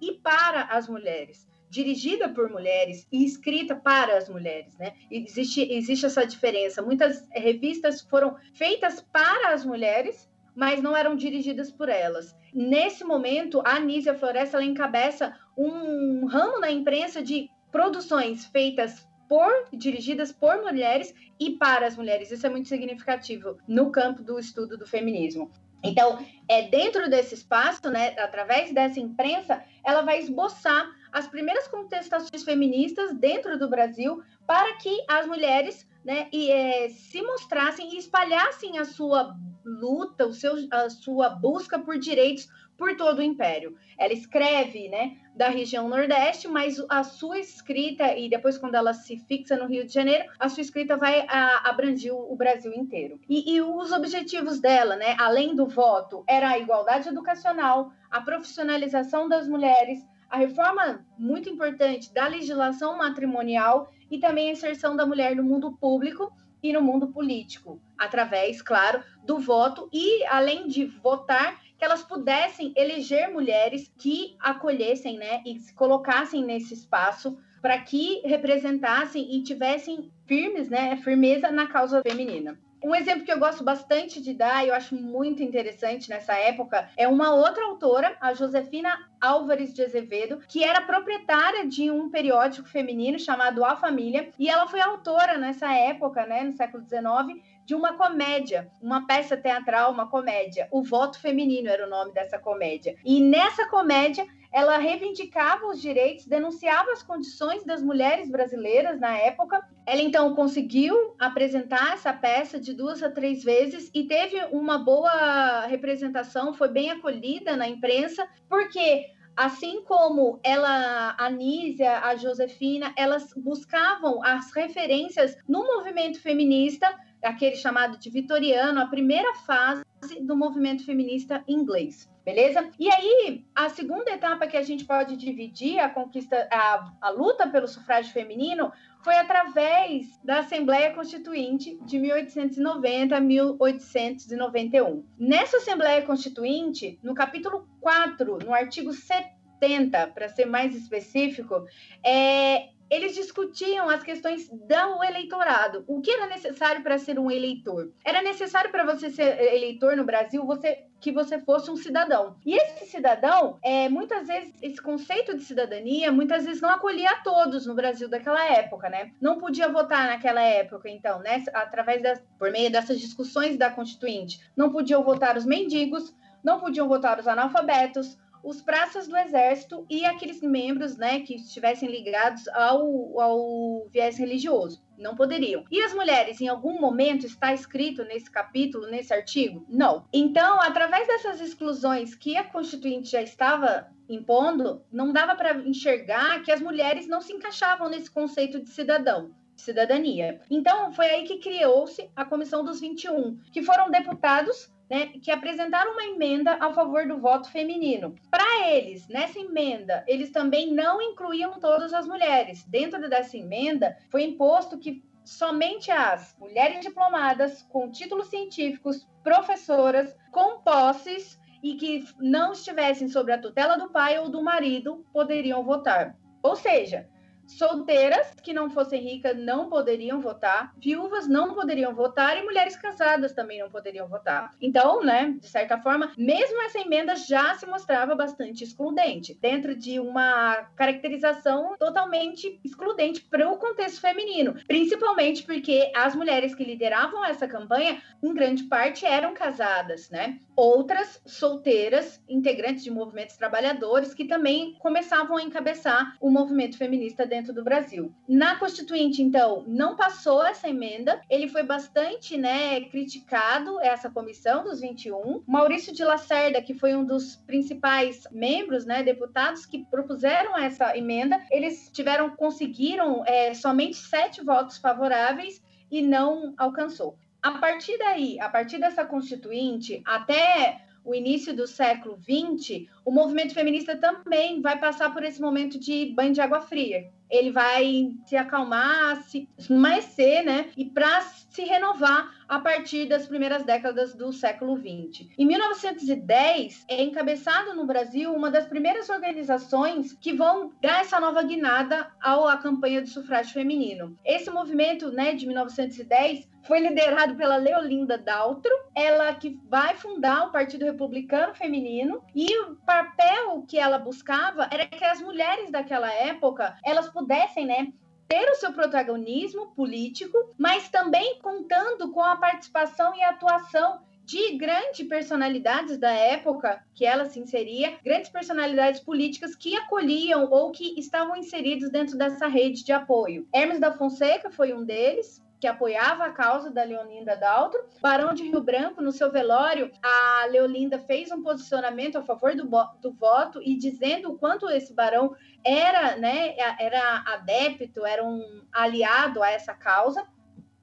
[SPEAKER 5] e para as mulheres dirigida por mulheres e escrita para as mulheres, né? Existe, existe essa diferença. Muitas revistas foram feitas para as mulheres, mas não eram dirigidas por elas. Nesse momento, a Anísia Floresta encabeça um ramo na imprensa de produções feitas por dirigidas por mulheres e para as mulheres. Isso é muito significativo no campo do estudo do feminismo. Então, é dentro desse espaço, né, através dessa imprensa, ela vai esboçar as primeiras contestações feministas dentro do Brasil para que as mulheres né, e, é, se mostrassem e espalhassem a sua luta, o seu, a sua busca por direitos por todo o império. Ela escreve, né, da região Nordeste, mas a sua escrita e depois quando ela se fixa no Rio de Janeiro, a sua escrita vai a, abranger o Brasil inteiro. E, e os objetivos dela, né, além do voto, era a igualdade educacional, a profissionalização das mulheres, a reforma muito importante da legislação matrimonial e também a inserção da mulher no mundo público e no mundo político, através, claro, do voto e, além de votar, que elas pudessem eleger mulheres que acolhessem, né, e se colocassem nesse espaço para que representassem e tivessem firmes, né, firmeza na causa feminina. Um exemplo que eu gosto bastante de dar, e eu acho muito interessante nessa época, é uma outra autora, a Josefina Álvares de Azevedo, que era proprietária de um periódico feminino chamado A Família, e ela foi autora nessa época, né, no século XIX, de uma comédia, uma peça teatral, uma comédia. O Voto Feminino era o nome dessa comédia. E nessa comédia, ela reivindicava os direitos, denunciava as condições das mulheres brasileiras na época. Ela então conseguiu apresentar essa peça de duas a três vezes e teve uma boa representação, foi bem acolhida na imprensa, porque assim como ela, a Nízia, a Josefina, elas buscavam as referências no movimento feminista aquele chamado de vitoriano, a primeira fase do movimento feminista inglês. Beleza? E aí, a segunda etapa que a gente pode dividir a conquista, a, a luta pelo sufrágio feminino foi através da Assembleia Constituinte de 1890 a 1891. Nessa Assembleia Constituinte, no capítulo 4, no artigo 70, para ser mais específico, é, eles discutiam as questões do eleitorado. O que era necessário para ser um eleitor? Era necessário para você ser eleitor no Brasil você, que você fosse um cidadão. E esse cidadão, é, muitas vezes, esse conceito de cidadania, muitas vezes não acolhia a todos no Brasil daquela época, né? Não podia votar naquela época, então, né? Através das, por meio dessas discussões da Constituinte, não podiam votar os mendigos, não podiam votar os analfabetos, os praças do exército e aqueles membros né, que estivessem ligados ao, ao viés religioso. Não poderiam. E as mulheres, em algum momento, está escrito nesse capítulo, nesse artigo? Não. Então, através dessas exclusões que a Constituinte já estava impondo, não dava para enxergar que as mulheres não se encaixavam nesse conceito de cidadão cidadania. Então, foi aí que criou-se a Comissão dos 21, que foram deputados né, que apresentaram uma emenda a favor do voto feminino. Para eles, nessa emenda, eles também não incluíam todas as mulheres. Dentro dessa emenda, foi imposto que somente as mulheres diplomadas com títulos científicos, professoras, com posses e que não estivessem sob a tutela do pai ou do marido poderiam votar. Ou seja, Solteiras que não fossem ricas não poderiam votar, viúvas não poderiam votar e mulheres casadas também não poderiam votar. Então, né, de certa forma, mesmo essa emenda já se mostrava bastante excludente, dentro de uma caracterização totalmente excludente para o contexto feminino, principalmente porque as mulheres que lideravam essa campanha, em grande parte, eram casadas, né? Outras solteiras, integrantes de movimentos trabalhadores que também começavam a encabeçar o movimento feminista dentro do Brasil. Na Constituinte, então, não passou essa emenda, ele foi bastante né, criticado, essa comissão dos 21. Maurício de Lacerda, que foi um dos principais membros, né, deputados que propuseram essa emenda, eles tiveram, conseguiram é, somente sete votos favoráveis e não alcançou. A partir daí, a partir dessa constituinte, até o início do século XX, o movimento feminista também vai passar por esse momento de banho de água fria. Ele vai se acalmar, se esmaecer, né? E para se renovar a partir das primeiras décadas do século XX. Em 1910, é encabeçado no Brasil uma das primeiras organizações que vão dar essa nova guinada à campanha do sufrágio feminino. Esse movimento, né, de 1910, foi liderado pela Leolinda Daltro, ela que vai fundar o Partido Republicano Feminino e o papel que ela buscava era que as mulheres daquela época elas pudessem, né, ter o seu protagonismo político, mas também contando com a participação e atuação de grandes personalidades da época que ela se inseria, grandes personalidades políticas que acolhiam ou que estavam inseridos dentro dessa rede de apoio. Hermes da Fonseca foi um deles, que apoiava a causa da Leolinda Daltro. Barão de Rio Branco, no seu velório, a Leolinda fez um posicionamento a favor do, do voto e dizendo o quanto esse barão era, né, era adepto, era um aliado a essa causa.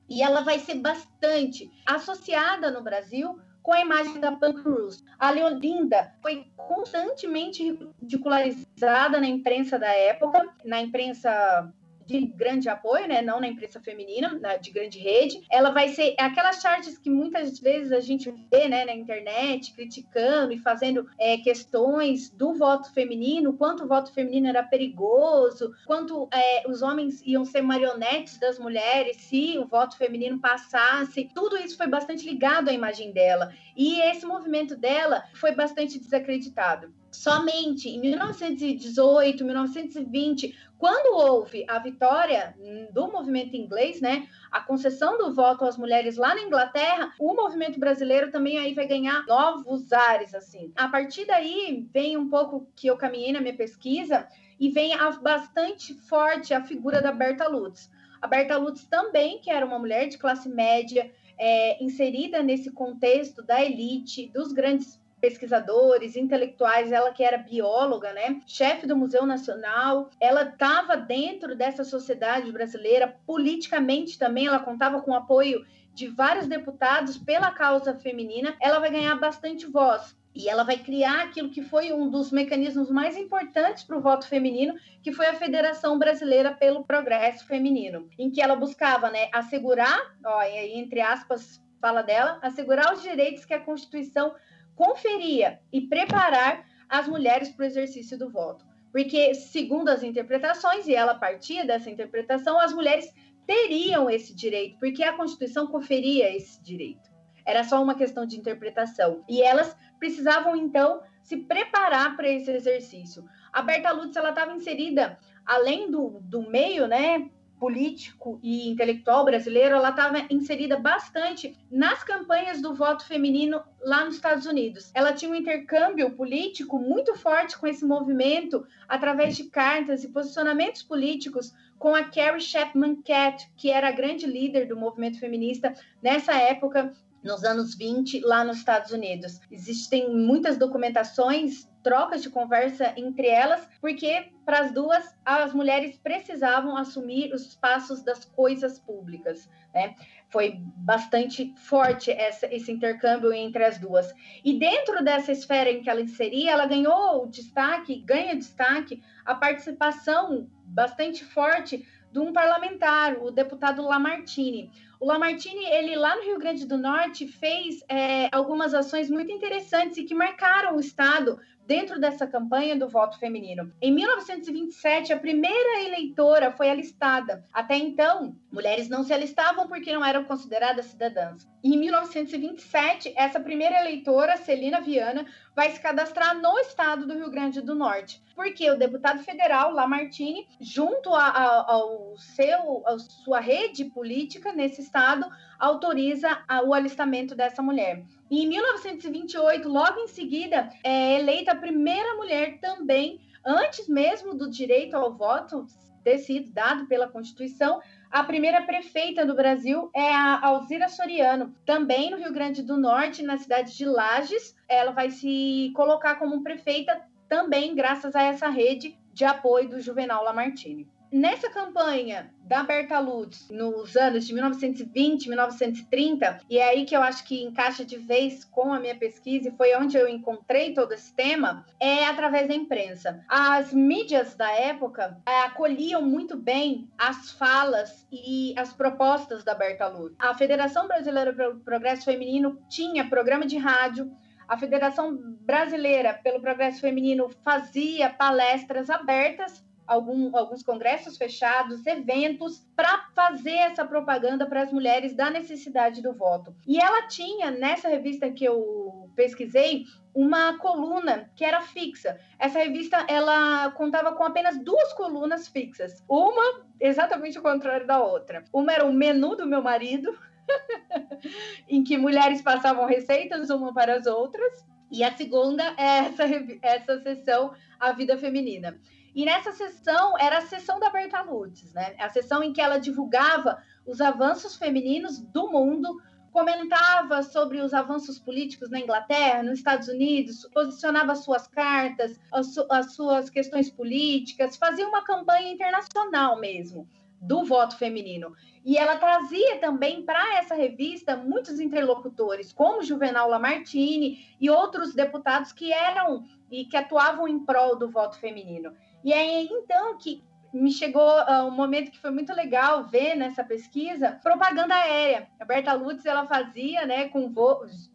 [SPEAKER 5] E ela vai ser bastante associada no Brasil com a imagem da Punk Cruz. A Leolinda foi constantemente ridicularizada na imprensa da época, na imprensa de grande apoio, né? Não na imprensa feminina, na, de grande rede. Ela vai ser aquelas charges que muitas vezes a gente vê, né, na internet, criticando e fazendo é, questões do voto feminino, quanto o voto feminino era perigoso, quanto é, os homens iam ser marionetes das mulheres se o voto feminino passasse. Tudo isso foi bastante ligado à imagem dela. E esse movimento dela foi bastante desacreditado. Somente em 1918, 1920, quando houve a vitória do movimento inglês, né, a concessão do voto às mulheres lá na Inglaterra, o movimento brasileiro também aí vai ganhar novos ares, assim. A partir daí vem um pouco que eu caminhei na minha pesquisa e vem a, bastante forte a figura da Berta Lutz. A Berta Lutz também, que era uma mulher de classe média, é, inserida nesse contexto da elite, dos grandes pesquisadores, intelectuais, ela que era bióloga, né, chefe do Museu Nacional, ela estava dentro dessa sociedade brasileira, politicamente também, ela contava com o apoio de vários deputados pela causa feminina, ela vai ganhar bastante voz. E ela vai criar aquilo que foi um dos mecanismos mais importantes para o voto feminino, que foi a Federação Brasileira pelo Progresso Feminino, em que ela buscava né, assegurar, ó, entre aspas, fala dela, assegurar os direitos que a Constituição conferia e preparar as mulheres para o exercício do voto. Porque, segundo as interpretações, e ela partia dessa interpretação, as mulheres teriam esse direito, porque a Constituição conferia esse direito. Era só uma questão de interpretação. E elas precisavam, então, se preparar para esse exercício. A Berta Lutz estava inserida, além do, do meio né, político e intelectual brasileiro, ela estava inserida bastante nas campanhas do voto feminino lá nos Estados Unidos. Ela tinha um intercâmbio político muito forte com esse movimento através de cartas e posicionamentos políticos com a Carrie Chapman Catt, que era a grande líder do movimento feminista nessa época nos anos 20 lá nos Estados Unidos. Existem muitas documentações trocas de conversa entre elas, porque para as duas as mulheres precisavam assumir os espaços das coisas públicas, né? Foi bastante forte essa, esse intercâmbio entre as duas. E dentro dessa esfera em que ela inseria, ela ganhou destaque, ganha destaque a participação bastante forte de um parlamentar, o deputado Lamartine. O Lamartine, ele lá no Rio Grande do Norte, fez é, algumas ações muito interessantes e que marcaram o Estado dentro dessa campanha do voto feminino. Em 1927, a primeira eleitora foi alistada. Até então, mulheres não se alistavam porque não eram consideradas cidadãs. Em 1927, essa primeira eleitora, Celina Viana, vai se cadastrar no estado do Rio Grande do Norte, porque o deputado federal Lamartine, junto a, a, ao seu, a sua rede política nesse estado, autoriza a, o alistamento dessa mulher. E em 1928, logo em seguida, é eleita a primeira mulher também, antes mesmo do direito ao voto ter sido dado pela Constituição, a primeira prefeita do Brasil é a Alzira Soriano, também no Rio Grande do Norte, na cidade de Lages. Ela vai se colocar como prefeita também graças a essa rede de apoio do Juvenal Lamartine nessa campanha da Berta Lutz, nos anos de 1920, 1930, e é aí que eu acho que encaixa de vez com a minha pesquisa e foi onde eu encontrei todo esse tema, é através da imprensa. As mídias da época é, acolhiam muito bem as falas e as propostas da Berta Lutz. A Federação Brasileira pelo Progresso Feminino tinha programa de rádio, a Federação Brasileira pelo Progresso Feminino fazia palestras abertas algum, alguns congressos fechados, eventos, para fazer essa propaganda para as mulheres da necessidade do voto. E ela tinha, nessa revista que eu pesquisei, uma coluna que era fixa. Essa revista ela contava com apenas duas colunas fixas. Uma exatamente o contrário da outra. Uma era o menu do meu marido, (laughs) em que mulheres passavam receitas uma para as outras. E a segunda é essa, essa sessão A Vida Feminina. E nessa sessão era a sessão da Berta Lutz, né? A sessão em que ela divulgava os avanços femininos do mundo, comentava sobre os avanços políticos na Inglaterra, nos Estados Unidos, posicionava suas cartas, as, su as suas questões políticas, fazia uma campanha internacional mesmo do voto feminino. E ela trazia também para essa revista muitos interlocutores, como Juvenal Lamartine e outros deputados que eram e que atuavam em prol do voto feminino. E é então que me chegou uh, um momento que foi muito legal ver nessa pesquisa propaganda aérea. A Berta Lutz ela fazia, né, com voos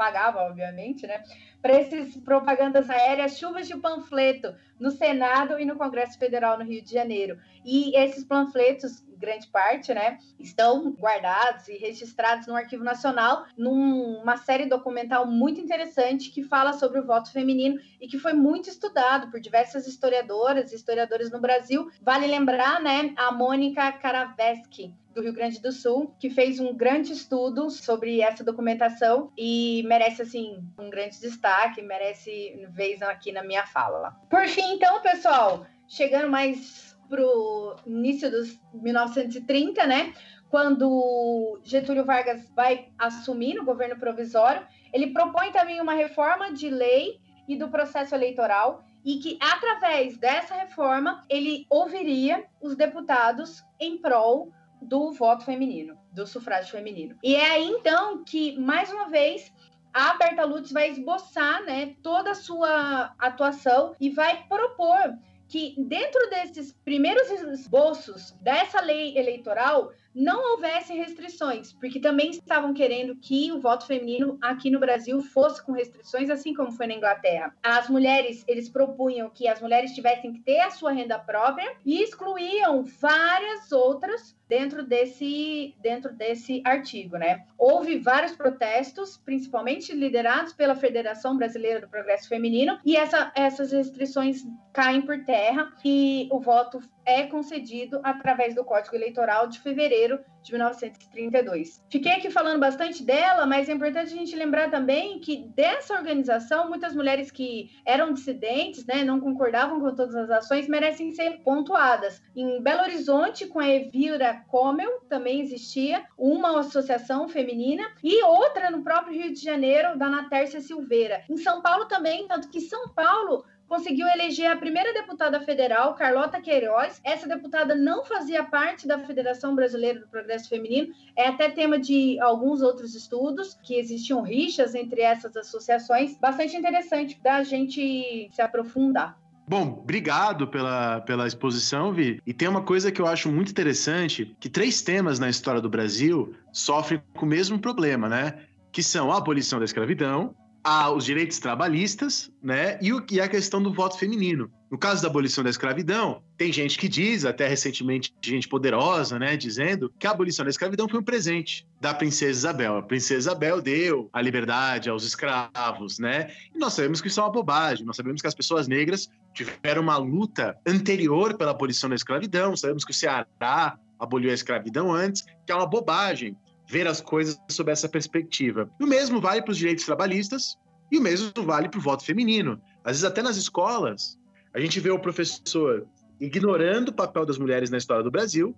[SPEAKER 5] pagava, obviamente, né? Para esses propagandas aéreas, chuvas de panfleto no Senado e no Congresso Federal no Rio de Janeiro. E esses panfletos, grande parte, né, estão guardados e registrados no Arquivo Nacional, numa série documental muito interessante que fala sobre o voto feminino e que foi muito estudado por diversas historiadoras e historiadores no Brasil. Vale lembrar, né, a Mônica Karavesky, do Rio Grande do Sul, que fez um grande estudo sobre essa documentação e merece, assim, um grande destaque, merece vez aqui na minha fala. Por fim, então, pessoal, chegando mais pro início dos 1930, né? Quando Getúlio Vargas vai assumir o governo provisório, ele propõe também uma reforma de lei e do processo eleitoral e que através dessa reforma ele ouviria os deputados em prol do voto feminino, do sufrágio feminino. E é aí então que, mais uma vez, a Berta Lutz vai esboçar né, toda a sua atuação e vai propor que dentro desses primeiros esboços dessa lei eleitoral não houvesse restrições, porque também estavam querendo que o voto feminino aqui no Brasil fosse com restrições, assim como foi na Inglaterra. As mulheres, eles propunham que as mulheres tivessem que ter a sua renda própria e excluíam várias outras dentro desse, dentro desse artigo, né? Houve vários protestos, principalmente liderados pela Federação Brasileira do Progresso Feminino, e essa, essas restrições caem por terra e o voto é concedido através do Código Eleitoral de fevereiro de 1932. Fiquei aqui falando bastante dela, mas é importante a gente lembrar também que dessa organização, muitas mulheres que eram dissidentes, né, não concordavam com todas as ações, merecem ser pontuadas. Em Belo Horizonte, com a Evira Comel, também existia uma associação feminina, e outra no próprio Rio de Janeiro, da Natércia Silveira. Em São Paulo também, tanto que São Paulo conseguiu eleger a primeira deputada federal, Carlota Queiroz. Essa deputada não fazia parte da Federação Brasileira do Progresso Feminino, é até tema de alguns outros estudos, que existiam rixas entre essas associações. Bastante interessante da gente se aprofundar.
[SPEAKER 4] Bom, obrigado pela, pela exposição, Vi. E tem uma coisa que eu acho muito interessante, que três temas na história do Brasil sofrem com o mesmo problema, né? Que são a abolição da escravidão, a, os direitos trabalhistas, né? E, o, e a questão do voto feminino. No caso da abolição da escravidão, tem gente que diz, até recentemente, gente poderosa, né, dizendo que a abolição da escravidão foi um presente da princesa Isabel. A princesa Isabel deu a liberdade aos escravos, né? E nós sabemos que isso é uma bobagem. Nós sabemos que as pessoas negras tiveram uma luta anterior pela abolição da escravidão. Sabemos que o Ceará aboliu a escravidão antes, que é uma bobagem ver as coisas sob essa perspectiva. E o mesmo vale para os direitos trabalhistas e o mesmo vale para o voto feminino. Às vezes, até nas escolas, a gente vê o professor ignorando o papel das mulheres na história do Brasil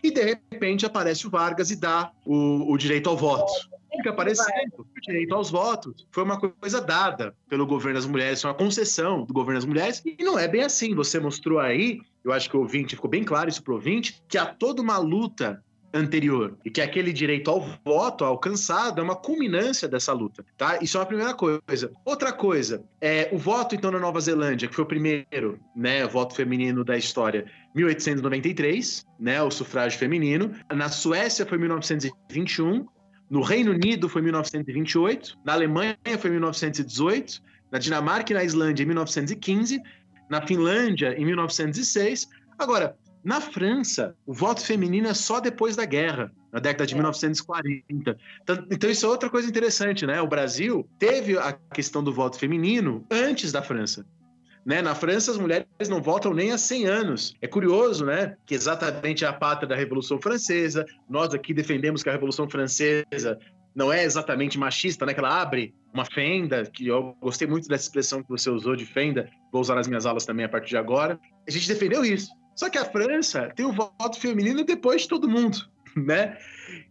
[SPEAKER 4] e, de repente, aparece o Vargas e dá o, o direito ao voto. Fica aparecendo. O direito aos votos foi uma coisa dada pelo governo das mulheres, foi uma concessão do governo das mulheres, e não é bem assim. Você mostrou aí, eu acho que o ouvinte ficou bem claro isso para o ouvinte, que há toda uma luta anterior e que aquele direito ao voto alcançado é uma culminância dessa luta, tá? Isso é uma primeira coisa. Outra coisa, é o voto então na Nova Zelândia, que foi o primeiro, né, voto feminino da história, 1893, né, o sufrágio feminino. Na Suécia foi 1921, no Reino Unido foi 1928, na Alemanha foi 1918, na Dinamarca e na Islândia em 1915, na Finlândia em 1906. Agora, na França, o voto feminino é só depois da guerra, na década de é. 1940. Então, então, isso é outra coisa interessante, né? O Brasil teve a questão do voto feminino antes da França. Né? Na França, as mulheres não votam nem há 100 anos. É curioso, né? Que exatamente a pátria da Revolução Francesa. Nós aqui defendemos que a Revolução Francesa não é exatamente machista, né? Que ela abre uma fenda, que eu gostei muito dessa expressão que você usou de fenda, vou usar nas minhas aulas também a partir de agora. A gente defendeu isso. Só que a França tem o voto feminino depois de todo mundo, (laughs) né?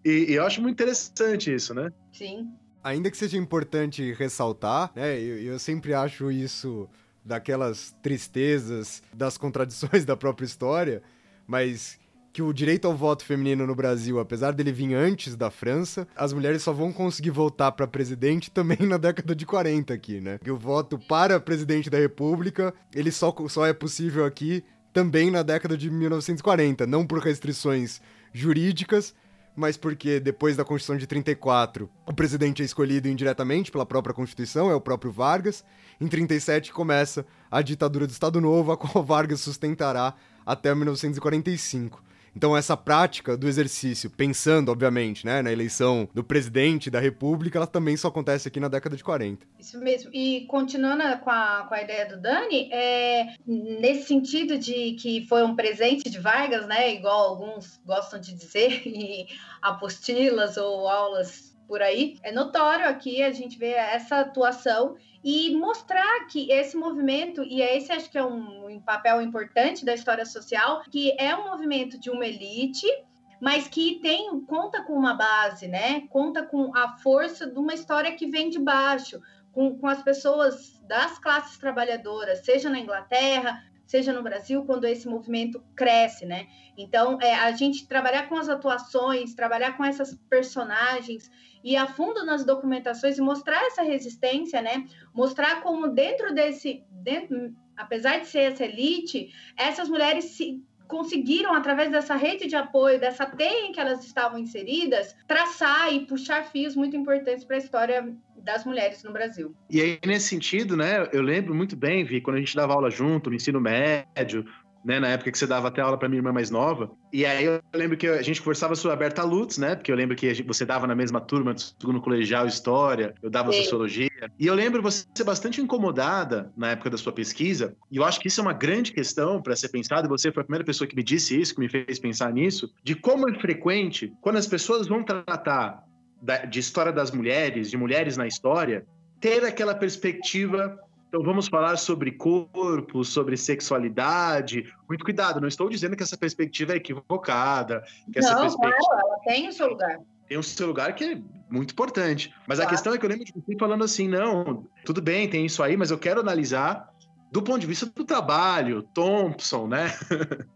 [SPEAKER 4] E, e eu acho muito interessante isso, né?
[SPEAKER 5] Sim.
[SPEAKER 3] Ainda que seja importante ressaltar, né? Eu, eu sempre acho isso daquelas tristezas, das contradições (laughs) da própria história, mas que o direito ao voto feminino no Brasil, apesar dele vir antes da França, as mulheres só vão conseguir votar para presidente também (laughs) na década de 40 aqui, né? Que o voto para presidente da República, ele só, só é possível aqui também na década de 1940, não por restrições jurídicas, mas porque depois da Constituição de 34, o presidente é escolhido indiretamente pela própria Constituição, é o próprio Vargas. Em 37 começa a ditadura do Estado Novo, a qual (laughs) Vargas sustentará até 1945. Então essa prática do exercício, pensando, obviamente, né, na eleição do presidente da república, ela também só acontece aqui na década de 40.
[SPEAKER 5] Isso mesmo. E continuando com a, com a ideia do Dani, é, nesse sentido de que foi um presente de Vargas, né, igual alguns gostam de dizer, (laughs) e apostilas ou aulas por aí, é notório aqui a gente vê essa atuação e mostrar que esse movimento, e é esse acho que é um, papel importante da história social, que é um movimento de uma elite, mas que tem conta com uma base, né? Conta com a força de uma história que vem de baixo, com, com as pessoas das classes trabalhadoras, seja na Inglaterra, seja no Brasil, quando esse movimento cresce, né? Então, é, a gente trabalhar com as atuações, trabalhar com essas personagens e a fundo nas documentações e mostrar essa resistência, né? Mostrar como dentro desse, dentro, apesar de ser essa elite, essas mulheres se conseguiram, através dessa rede de apoio, dessa teia em que elas estavam inseridas, traçar e puxar fios muito importantes para a história das mulheres no Brasil.
[SPEAKER 4] E aí, nesse sentido, né, eu lembro muito bem, Vi, quando a gente dava aula junto, no ensino médio, né, na época que você dava até aula para minha irmã mais nova. E aí eu lembro que a gente conversava sobre a Berta Lutz, né? Porque eu lembro que você dava na mesma turma do segundo colegial História, eu dava Sim. Sociologia. E eu lembro você ser bastante incomodada na época da sua pesquisa, e eu acho que isso é uma grande questão para ser pensado, e você foi a primeira pessoa que me disse isso, que me fez pensar nisso, de como é frequente, quando as pessoas vão tratar de história das mulheres, de mulheres na história, ter aquela perspectiva então vamos falar sobre corpo, sobre sexualidade. Muito cuidado, não estou dizendo que essa perspectiva é equivocada. Que
[SPEAKER 5] não,
[SPEAKER 4] essa
[SPEAKER 5] perspectiva... claro, ela tem o seu lugar.
[SPEAKER 4] Tem o seu lugar que é muito importante. Mas claro. a questão é que eu lembro de você falando assim, não, tudo bem, tem isso aí, mas eu quero analisar do ponto de vista do trabalho, Thompson, né? (laughs)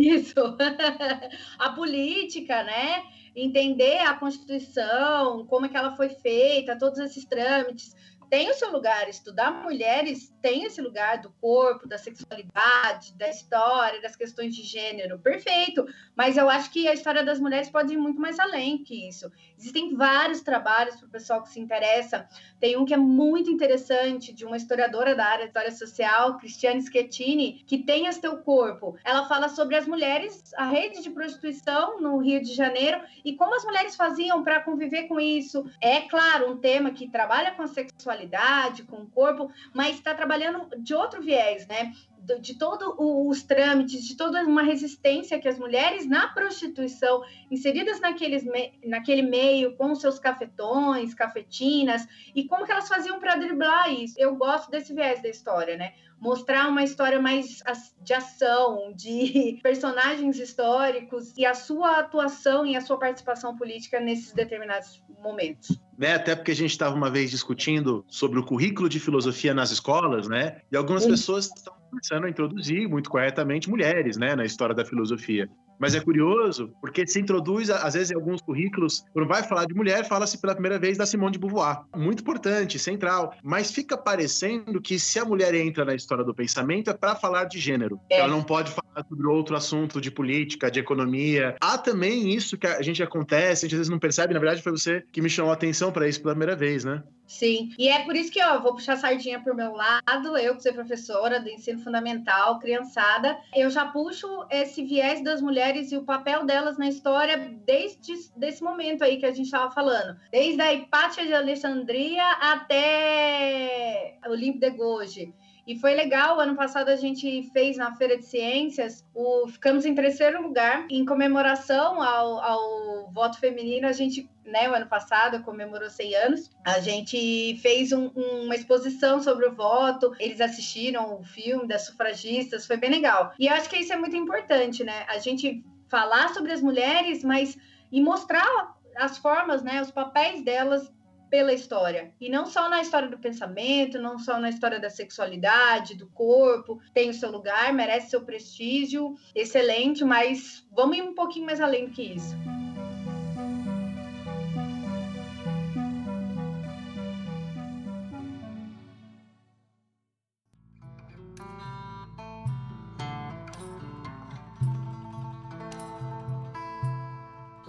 [SPEAKER 5] Isso. (laughs) a política, né? Entender a Constituição, como é que ela foi feita, todos esses trâmites tem o seu lugar. Estudar mulheres tem esse lugar do corpo, da sexualidade, da história, das questões de gênero. Perfeito. Mas eu acho que a história das mulheres pode ir muito mais além que isso. Existem vários trabalhos para o pessoal que se interessa. Tem um que é muito interessante, de uma historiadora da área de história social, Cristiane Schettini, que tem esse teu corpo. Ela fala sobre as mulheres, a rede de prostituição no Rio de Janeiro e como as mulheres faziam para conviver com isso. É claro, um tema que trabalha com a sexualidade sexualidade, com o corpo, mas está trabalhando de outro viés, né? De todos os trâmites, de toda uma resistência que as mulheres na prostituição, inseridas naqueles, naquele meio, com seus cafetões, cafetinas, e como que elas faziam para driblar isso. Eu gosto desse viés da história, né? mostrar uma história mais de ação, de (laughs) personagens históricos e a sua atuação e a sua participação política nesses determinados momentos.
[SPEAKER 4] Né, até porque a gente estava uma vez discutindo sobre o currículo de filosofia nas escolas, né? E algumas Sim. pessoas estão começando a introduzir muito corretamente mulheres, né, na história da filosofia. Mas é curioso, porque se introduz, às vezes, em alguns currículos, quando vai falar de mulher, fala-se pela primeira vez da Simone de Beauvoir. Muito importante, central. Mas fica parecendo que se a mulher entra na história do pensamento, é para falar de gênero. É. Ela não pode falar sobre outro assunto de política, de economia. Há também isso que a gente acontece, a gente às vezes não percebe. Na verdade, foi você que me chamou a atenção para isso pela primeira vez, né?
[SPEAKER 5] Sim, e é por isso que ó, vou puxar a sardinha para o meu lado, eu que sou professora do ensino fundamental, criançada, eu já puxo esse viés das mulheres e o papel delas na história desde esse momento aí que a gente estava falando, desde a Hipátia de Alexandria até Olímpio de Gouges. E foi legal, ano passado a gente fez na Feira de Ciências, o, ficamos em terceiro lugar, em comemoração ao, ao voto feminino, a gente né, o ano passado comemorou 100 anos. A gente fez um, uma exposição sobre o voto, eles assistiram o filme das sufragistas, foi bem legal. E eu acho que isso é muito importante, né? A gente falar sobre as mulheres, mas e mostrar as formas, né, os papéis delas pela história. E não só na história do pensamento, não só na história da sexualidade, do corpo, tem o seu lugar, merece seu prestígio, excelente, mas vamos ir um pouquinho mais além do que isso.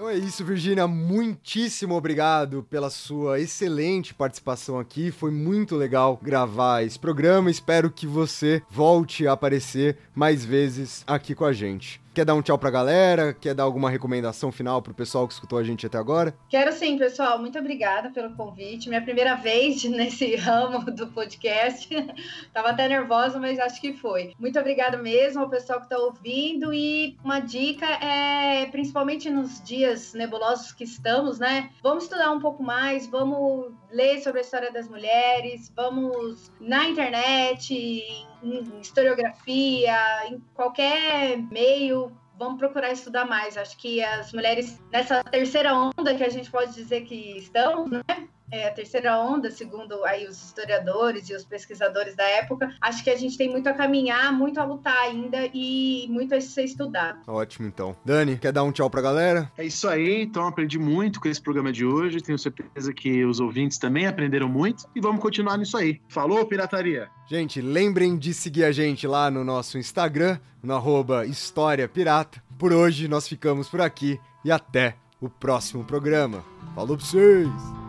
[SPEAKER 3] É isso, Virginia. Muitíssimo obrigado pela sua excelente participação aqui. Foi muito legal gravar esse programa. Espero que você volte a aparecer mais vezes aqui com a gente. Quer dar um tchau pra galera? Quer dar alguma recomendação final pro pessoal que escutou a gente até agora?
[SPEAKER 5] Quero sim, pessoal. Muito obrigada pelo convite. Minha primeira vez (laughs) nesse ramo do podcast. (laughs) Tava até nervosa, mas acho que foi. Muito obrigada mesmo ao pessoal que tá ouvindo. E uma dica é, principalmente nos dias nebulosos que estamos, né? Vamos estudar um pouco mais, vamos ler sobre a história das mulheres, vamos na internet, em historiografia, em qualquer meio, vamos procurar estudar mais. Acho que as mulheres nessa terceira onda que a gente pode dizer que estão, né? É, a terceira onda, segundo aí os historiadores e os pesquisadores da época, acho que a gente tem muito a caminhar, muito a lutar ainda e muito a ser estudado.
[SPEAKER 3] Ótimo, então. Dani, quer dar um tchau pra galera?
[SPEAKER 4] É isso aí, então aprendi muito com esse programa de hoje, tenho certeza que os ouvintes também aprenderam muito e vamos continuar nisso aí. Falou, pirataria!
[SPEAKER 3] Gente, lembrem de seguir a gente lá no nosso Instagram, no arroba História Pirata. Por hoje nós ficamos por aqui e até o próximo programa. Falou pra vocês!